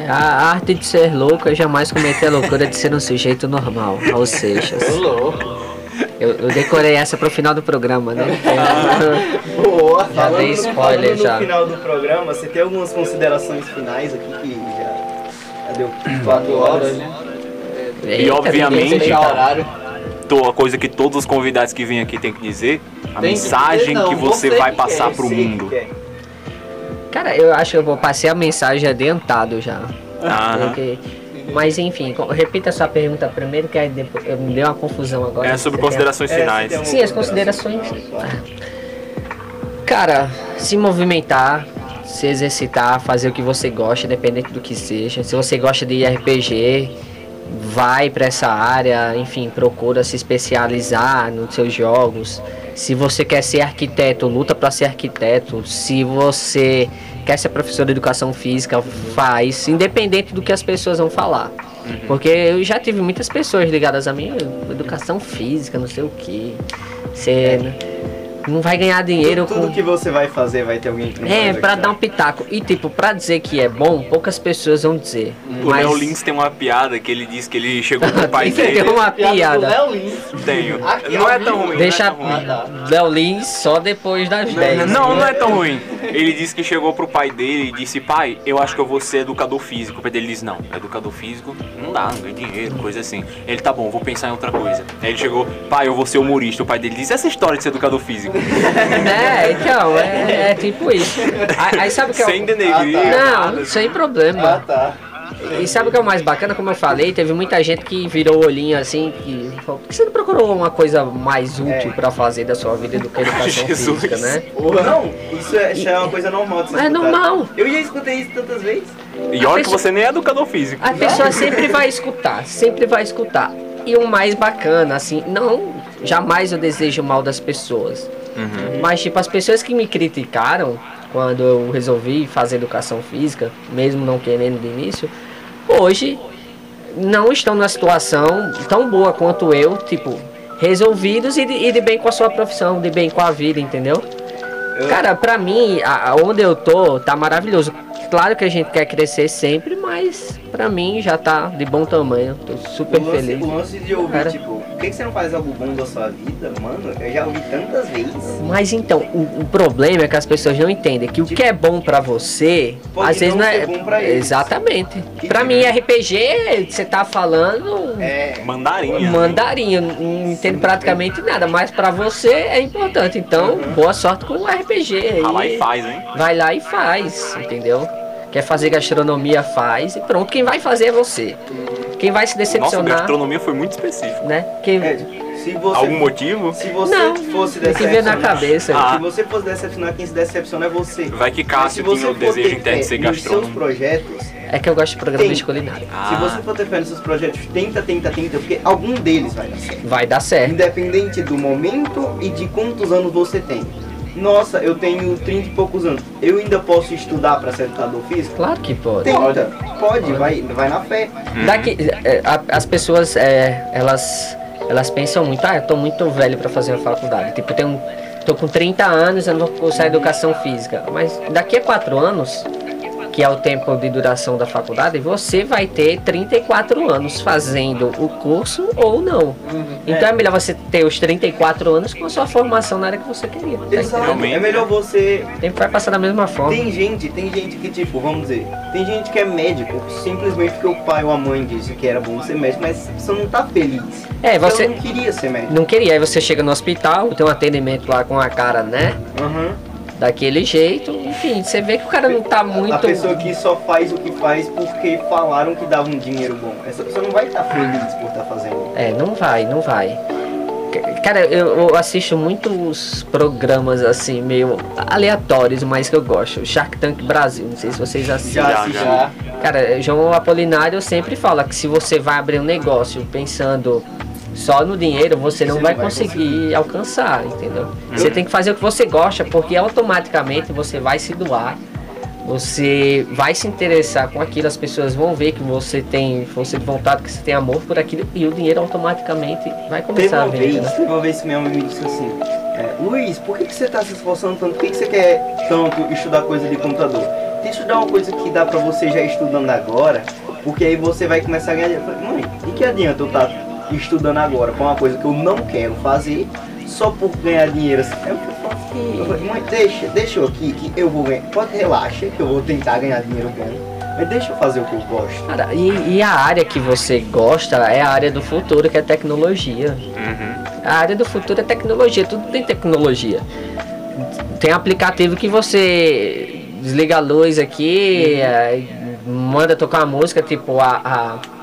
É, a arte de ser louco é jamais cometer a loucura de ser um sujeito normal, ou seja, eu, eu decorei essa pro final do programa, né? Boa, Já dei falando, spoiler, falando já. no final do programa, você tem algumas considerações finais aqui que já, já deu 4 horas, né? Obviamente- Fechar respeita. horário. Tô, a coisa que todos os convidados que vêm aqui têm que dizer, a Tem que mensagem dizer, não, que você você vai que passar quer, pro que mundo. quer. Cara, eu acho que eu vou passei a mensagem adiantado já. Aham. Porque- Mas enfim, repita a sua pergunta primeiro, que aí depois, eu me deu uma confusão agora. É sobre tem- considerações É, finais. tem Sim, as considerações. Cara, se movimentar, se exercitar, fazer o que você gosta, independente do que seja. Se você gosta de RPG, vai para essa área, enfim, procura se especializar nos seus jogos. Se você quer ser arquiteto, luta para ser arquiteto. Se você quer ser professor de educação física, faz, independente do que as pessoas vão falar. Porque eu já tive muitas pessoas ligadas a mim, educação física, não sei o que. Você não vai ganhar dinheiro Tudo com. que você vai fazer vai ter alguém que não É, gostar. dar um pitaco. E tipo, pra dizer que é bom, poucas pessoas vão dizer. O Mas Léo Lins tem uma piada que ele diz que ele chegou pro pai Tem dele. uma Piada. Léo Lins. Tenho. Aqui Não é ruim. Deixa não é tão ruim. Ah, tá. Léo Lins só depois das 10. Não, não é tão ruim. Ele disse que chegou pro pai dele e disse, pai, eu acho que eu vou ser educador físico. O pai dele disse, não, educador físico não dá, não ganha dinheiro, coisa assim. Ele, tá bom, vou pensar em outra coisa. Aí ele chegou, pai, eu vou ser humorista. O pai dele disse, essa história de ser educador físico. É, então, é, é tipo isso. Aí, aí sabe o que é Sem o... denegrir. Ah, tá. Não, sem Ah, problema. tá. E sabe o que é o mais bacana? Como eu falei, teve muita gente que virou olhinho assim, que falou, por que você não procurou uma coisa mais útil É. pra fazer da sua vida do que educação Jesus. física, né? Porra, não, isso é, já é uma coisa normal de É escutada. normal. Eu já escutei isso tantas vezes. E olha que você nem é educador físico. A pessoa sempre vai escutar, sempre vai escutar. E o mais bacana, assim, não, jamais eu desejo mal das pessoas. Uhum. Mas, tipo, as pessoas que me criticaram quando eu resolvi fazer educação física, mesmo não querendo de início, hoje não estão numa situação tão boa quanto eu, tipo, resolvidos e de, e de bem com a sua profissão, de bem com a vida, entendeu? Eu- Cara, pra mim, a- onde eu tô, tá maravilhoso. Claro que a gente quer crescer sempre, mas pra mim já tá de bom tamanho. Tô super o lance, feliz. o lance de ouvir, Cara. tipo, por que, você não faz algo bom da sua vida, mano? Eu já ouvi tantas vezes. Mas então, o, o problema é que as pessoas não entendem que o que é bom pra você, Pode às vezes não não é ser bom pra eles. Exatamente. Pra tipo- mim, RPG, você tá falando É. Mandarinha. mandarinho, não entendo praticamente nada, mas pra você é importante. Então, boa sorte com o RPG. Vai lá e faz, hein? Vai lá e faz, entendeu? Quer fazer gastronomia, faz e pronto. Quem vai fazer é você. Quem vai se Nossa, decepcionar, gastronomia foi muito específico. né? Quem... É, se você, Algum motivo? se você Não, fosse tem que ver na decepcionar- cabeça. Ah. Se você fosse decepcionar, quem se decepciona é você. Vai que Mas se Cássio você tinha o desejo ter interno de ser nos seus projetos, É que eu gosto de programas Tem. culinários. se Ah, você for ter fé nos seus projetos, tenta, tenta, tenta, porque algum deles vai dar certo. Vai dar certo. Independente do momento e de quantos anos você tem. Nossa, eu tenho 30 e poucos anos. Eu ainda posso estudar para ser educador físico? Claro que pode. Tenta. Pode, vai, vai na fé. Daqui, é, a- as pessoas, é, elas, elas pensam muito, ah, eu tô muito velho pra fazer a faculdade. Tipo, tenho, tô com 30 anos, eu não vou cursar educação física. Mas daqui a 4 anos, que é o tempo de duração da faculdade, você vai ter 34 anos fazendo o curso ou não. Então é melhor você ter os 34 anos com a sua formação na área que você queria. tá Exato. É melhor você. O tempo vai passar da mesma forma. Tem gente, tem gente que, tipo, vamos dizer, tem gente que é médico simplesmente porque o pai ou a mãe disse que era bom ser médico, mas você não tá feliz. É, você Eu não queria ser médico. não queria, aí você chega no hospital, tem um atendimento lá com a cara, né? Aham. Daquele jeito. Enfim, você vê que o cara não tá muito. A pessoa que só faz o que faz porque falaram que dava um dinheiro bom. Essa pessoa não vai estar feliz por estar fazendo. É, não vai, não vai. Cara, eu, eu assisto muitos programas assim, meio aleatórios, mas que eu gosto. Shark Tank Brasil, não sei se vocês assistem. Já. Já. Cara, João Apolinário sempre fala que se você vai abrir um negócio pensando só no dinheiro, você não Você vai não vai conseguir alcançar, entendeu? Você tem que fazer o que você gosta, porque automaticamente você vai se doar você vai se interessar com aquilo, as pessoas vão ver que você tem força de vontade, que você tem amor por aquilo e o dinheiro automaticamente vai começar a vir. né? teve uma vez que minha mãe me disse assim, é, Luiz, por que, que você está se esforçando tanto? Por que, que você quer tanto estudar coisa de computador? Tem que estudar uma coisa que dá pra você já estudando agora, porque aí você vai começar a ganhar dinheiro. Eu falei, mãe, e que adianta eu estar estudando agora pra uma coisa que eu não quero fazer só por ganhar dinheiro assim? Aí eu falei, eu falei, mãe, deixa, deixa eu aqui que eu vou ganhar. Pode relaxa que eu vou tentar ganhar dinheiro bom. Mas deixa eu fazer o que eu gosto. Cara, e, e a área que você gosta é a área do futuro, que é tecnologia. Uhum. A área do futuro é tecnologia, tudo tem tecnologia. Tem aplicativo que você desliga a luz aqui, aí manda tocar uma música, tipo a, a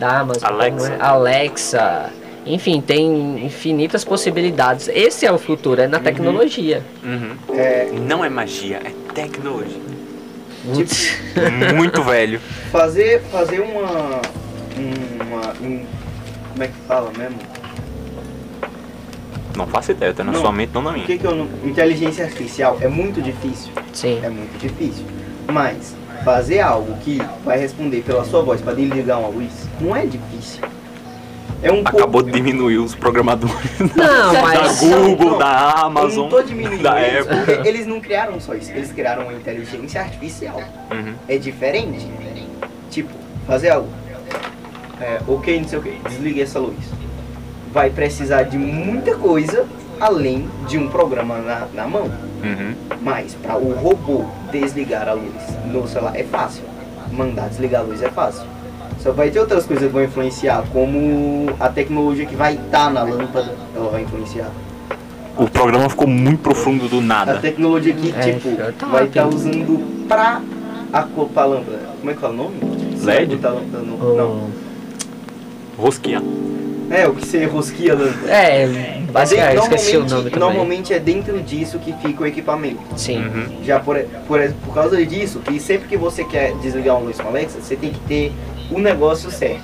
da Amazon, Alexa. como é? Alexa. Enfim, tem infinitas possibilidades. Esse é o futuro, é na tecnologia. Uhum. É, Não é magia, é tecnologia. Putz. Muito velho. fazer, fazer uma, uma, um, como é que fala mesmo? Não faço ideia, tá na Não. sua mente, não na minha. que que eu não... Inteligência artificial é muito difícil, Sim. é muito difícil. Mas fazer algo que vai responder pela sua voz para desligar uma luz não é difícil. É um Acabou de pouco... diminuir os programadores Não, da mas. Google, não, da Eu Amazon, não tô diminuindo da eles, Apple. porque eles não criaram só isso, eles criaram uma inteligência artificial. Uhum. É diferente. Tipo, fazer algo. É, ok, não sei o que, desligue essa luz. Vai precisar de muita coisa além de um programa na, na mão. Uhum. Mas para o robô desligar a luz no celular é fácil. Mandar desligar a luz é fácil. Só vai ter outras coisas que vão influenciar, como a tecnologia que vai estar na lâmpada, ela vai influenciar. O programa ficou muito profundo do A nada. tecnologia que, É, tipo, tá vai estar tem- usando pra a cor pra lâmpada. Como é que fala o nome? LED? a no- Não. Rosquinha. É, o que você rosquia a lâmpada. É, basicamente, eu esqueci o Normalmente- nome também. Normalmente é dentro disso que fica o equipamento. Sim. Uhum. Já por, por, por causa disso, que sempre que você quer desligar uma luz com a Alexa, você tem que ter o negócio certo.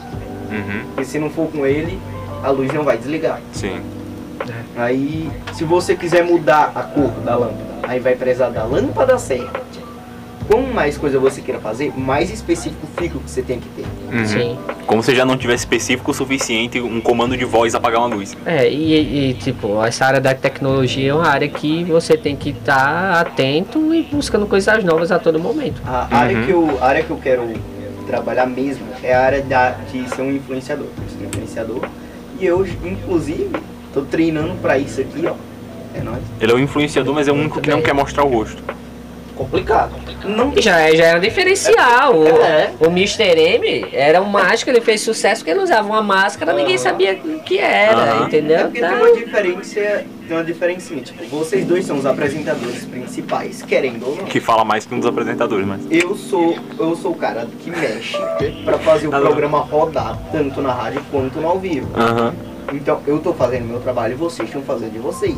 Uhum. Porque se não for com ele, a luz não vai desligar. Sim. Aí, se você quiser mudar a cor da lâmpada, aí vai precisar da lâmpada certa. Quanto mais coisa você queira fazer, mais específico fica o que você tem que ter. Uhum. Sim. Como se já não tivesse específico o suficiente um comando de voz apagar uma luz. É, e, e, tipo, essa área da tecnologia é uma área que você tem que estar atento e buscando coisas novas a todo momento. A Uhum. área, que eu, a área que eu quero trabalhar mesmo é a área da, de ser um influenciador. Eu sou um influenciador. E eu, inclusive, tô treinando pra isso aqui, ó. É nóis. Ele é o influenciador, mas é o único que não quer mostrar o rosto. Complicado. Não já, é- já era diferencial. O, É. o Mr. M era um mágico, ele fez sucesso porque ele usava uma máscara, ninguém sabia o que era. É entendeu? porque Tá. tem uma diferença, tem uma diferencinha. Tipo, vocês dois são os apresentadores principais, querendo ou não. Que fala mais que um dos apresentadores, mas. Eu sou, eu sou o cara que mexe pra fazer o Tá bom. programa rodar, tanto na rádio quanto no ao vivo. Aham. Então, eu tô fazendo meu trabalho e vocês estão fazendo de vocês.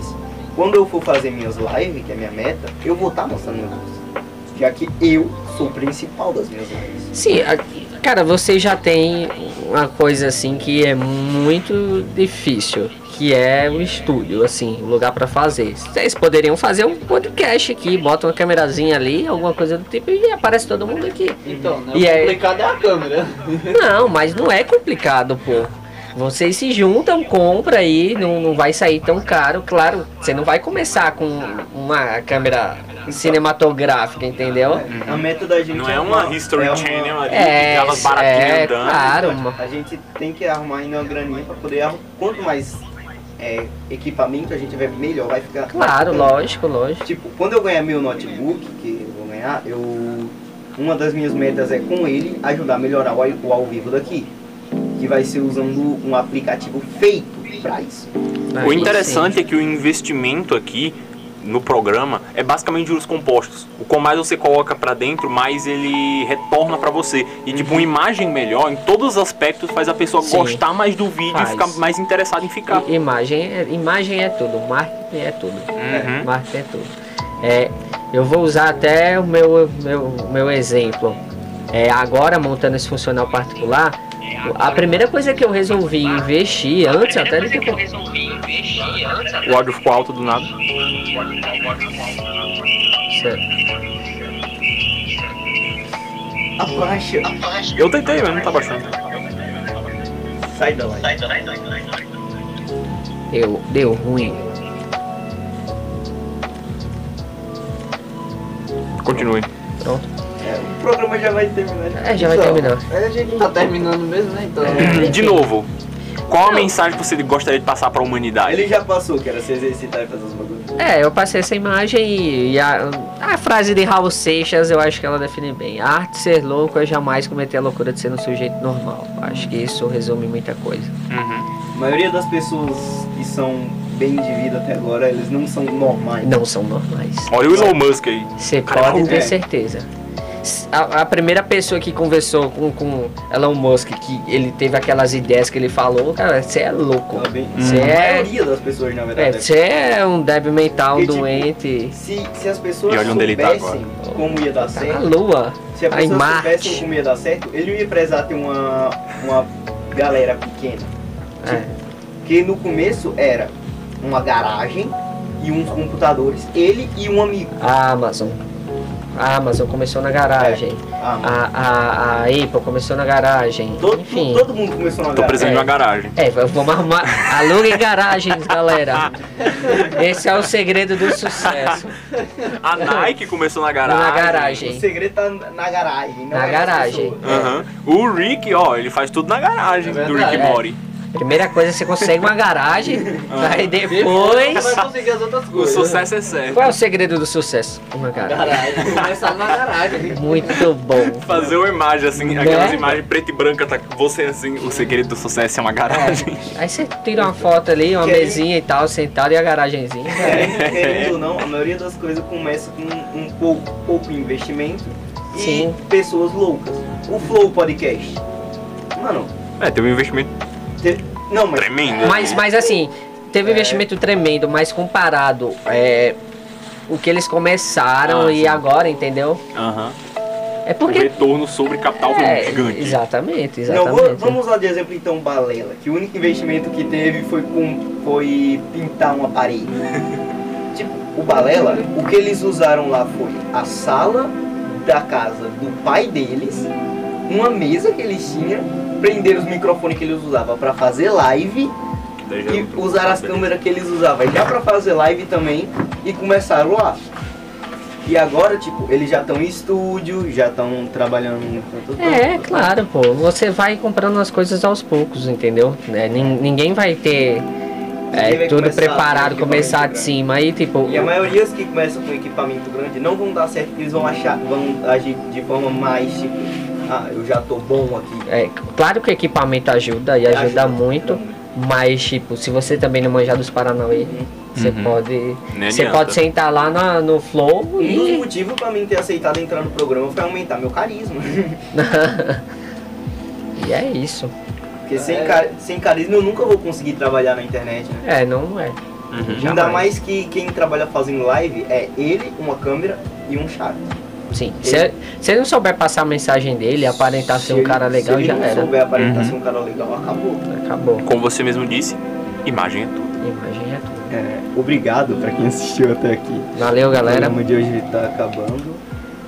Quando eu for fazer minhas lives, que é minha meta, eu vou estar mostrando meu rosto. Já que eu sou o principal das minhas lives. Sim, a- cara, você já tem uma coisa assim que é muito difícil, que é o estúdio, assim, o lugar pra fazer. Vocês poderiam fazer um podcast aqui, bota uma câmerazinha ali, alguma coisa do tipo e aparece todo mundo aqui. Então, né? E o aí- complicado é a câmera. Não, mas não é complicado, pô. Vocês se juntam, compra aí, não, não vai sair tão caro. Claro, você não vai começar com uma câmera cinematográfica, entendeu? A meta da gente Não é uma History é uma- Channel ali, É, aquelas baratinhas é, andando. claro. uma- A gente tem que arrumar ainda uma graninha pra poder arrumar. Quanto mais é, equipamento a gente tiver, melhor vai ficar. Claro, ficando. lógico, lógico. Tipo, quando eu ganhar meu notebook, que eu vou ganhar, eu. Uma das minhas metas é com ele ajudar a melhorar o, o ao vivo daqui. Que vai ser usando um aplicativo feito pra isso. O interessante é que o investimento aqui no programa é basicamente juros compostos. O quanto mais você coloca pra dentro, mais ele retorna pra você. E tipo, uma imagem melhor em todos os aspectos faz a pessoa Sim. gostar mais do vídeo Faz. e ficar mais interessada em ficar. I- Imagem, é- imagem é tudo, marketing é tudo. Uhum. Marketing é tudo. É, eu vou usar até o meu, meu, meu exemplo. É, agora, montando esse funcional particular, a primeira coisa que eu resolvi investir, antes até de ter... O áudio ficou alto do nada. Certo. Abaixa. Eu tentei, mas não tá baixando. Sai da live. Deu, deu ruim. Continue. Pronto. É, o programa já vai terminar. É, já vai terminar. É, a gente tá terminando mesmo, né? Então. De novo, qual a mensagem que você gostaria de passar pra humanidade? Ele já passou, que era se exercitar e fazer os bagulhos. É, eu passei essa imagem e, e a, a frase de Raul Seixas eu acho que ela define bem. A arte de ser louco é jamais cometer a loucura de ser um sujeito normal. Acho que isso resume muita coisa. Uhum. A maioria das pessoas que são bem de vida até agora, eles não são normais. Não são normais. Olha o Elon Musk aí. Você Caramba, pode ter é. certeza. A, a primeira pessoa que conversou com, com Elon Musk, que ele teve aquelas ideias que ele falou, cara, você é louco. Você A é, maioria das pessoas, na é, verdade. você é um débil mental Porque, tipo, doente. Se, se as pessoas E tá soubessem como ia dar Tá na certo, lua. se as Tá em pessoas soubessem Marte. como ia dar certo, ele não ia prezar ter uma, uma galera pequena. É. Porque no começo era uma garagem e uns computadores, ele e um amigo. A Amazon. A Amazon começou na garagem. Ah, A, a, a Apple começou na garagem. todo, Enfim. todo mundo começou na Tô garagem. precisando de uma garagem. É, vamos arrumar. Aluguem garagens, galera. Esse é o segredo do sucesso. A Nike começou na garagem. Na O garagem. segredo tá na garagem. Não Na é garagem. pessoas. Aham. O Rick, ó, ele faz tudo na garagem É do. Rick Mori. Primeira coisa, você consegue uma garagem. Aí Depois depois. vai conseguir as outras O coisas. sucesso é certo. Qual é o segredo do sucesso? Uma garagem. Garagem. Começar na garagem. Muito bom. Fazer uma imagem assim, Né? aquelas imagens preto e branca, tá você assim, o segredo do sucesso é uma garagem. Aí você tira uma foto ali, uma Querem- mesinha e tal, sentado e a garagenzinha. Querendo, querendo ou não, a maioria das coisas começa com um pouco, pouco investimento e Sim. pessoas loucas. O Flow Podcast. Mano, É, teve um investimento te- não, mas tremendo. Mas, mas assim, teve um investimento tremendo, mas comparado é, o que eles começaram Ah, e sim. agora, entendeu? Aham. É O porque. retorno sobre capital foi É, gigante. exatamente, Não, vou- exatamente. vamos usar de exemplo então Balela, que o único investimento que teve foi, com, foi pintar uma parede. tipo, o Balela, o que eles usaram lá foi a sala da casa do pai deles, uma mesa que eles tinham, prenderam os microfones que eles usavam para fazer live e é usaram as câmeras que eles usavam já para fazer live também e começaram lá. E agora, tipo, eles já estão em estúdio, já estão trabalhando tanto É, claro, pô. Você vai comprando as coisas aos poucos, entendeu? É, nin- ninguém vai ter é, vai tudo preparado, com começar de cima. Aí, tipo, E a maioria que começam com equipamento grande não vão dar certo, porque eles vão achar, vão agir de forma mais tipo, ah, eu já tô bom aqui. é, claro que o equipamento ajuda e ajuda, Ajuda, muito. ajuda. Mas, tipo, se você também não manjar dos Paranauê, você Uhum. pode. Você pode sentar lá na- no Flow Um dos e. motivos pra mim ter aceitado entrar no programa foi aumentar meu carisma. e é isso. Porque sem, ca- sem carisma eu nunca vou conseguir trabalhar na internet, né? É, não é. Uhum. Ainda Jamais. mais que quem trabalha fazendo live é ele, uma câmera e um chat. Sim. Se, se ele não souber passar a mensagem dele, aparentar ser um Se cara ele- legal, se já ele não era. souber aparentar Uhum. ser um cara legal, acabou. Acabou. Como você mesmo disse, imagem é tudo. Imagem é tudo. É, obrigado pra quem assistiu até aqui. Valeu, O galera. programa de hoje tá acabando.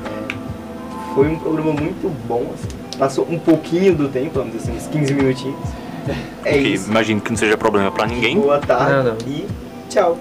É, foi um programa muito bom, assim. Passou um pouquinho do tempo, vamos dizer assim, uns 15 minutinhos. É Que isso. imagino que não seja problema pra ninguém. Boa tarde Não, não. e tchau.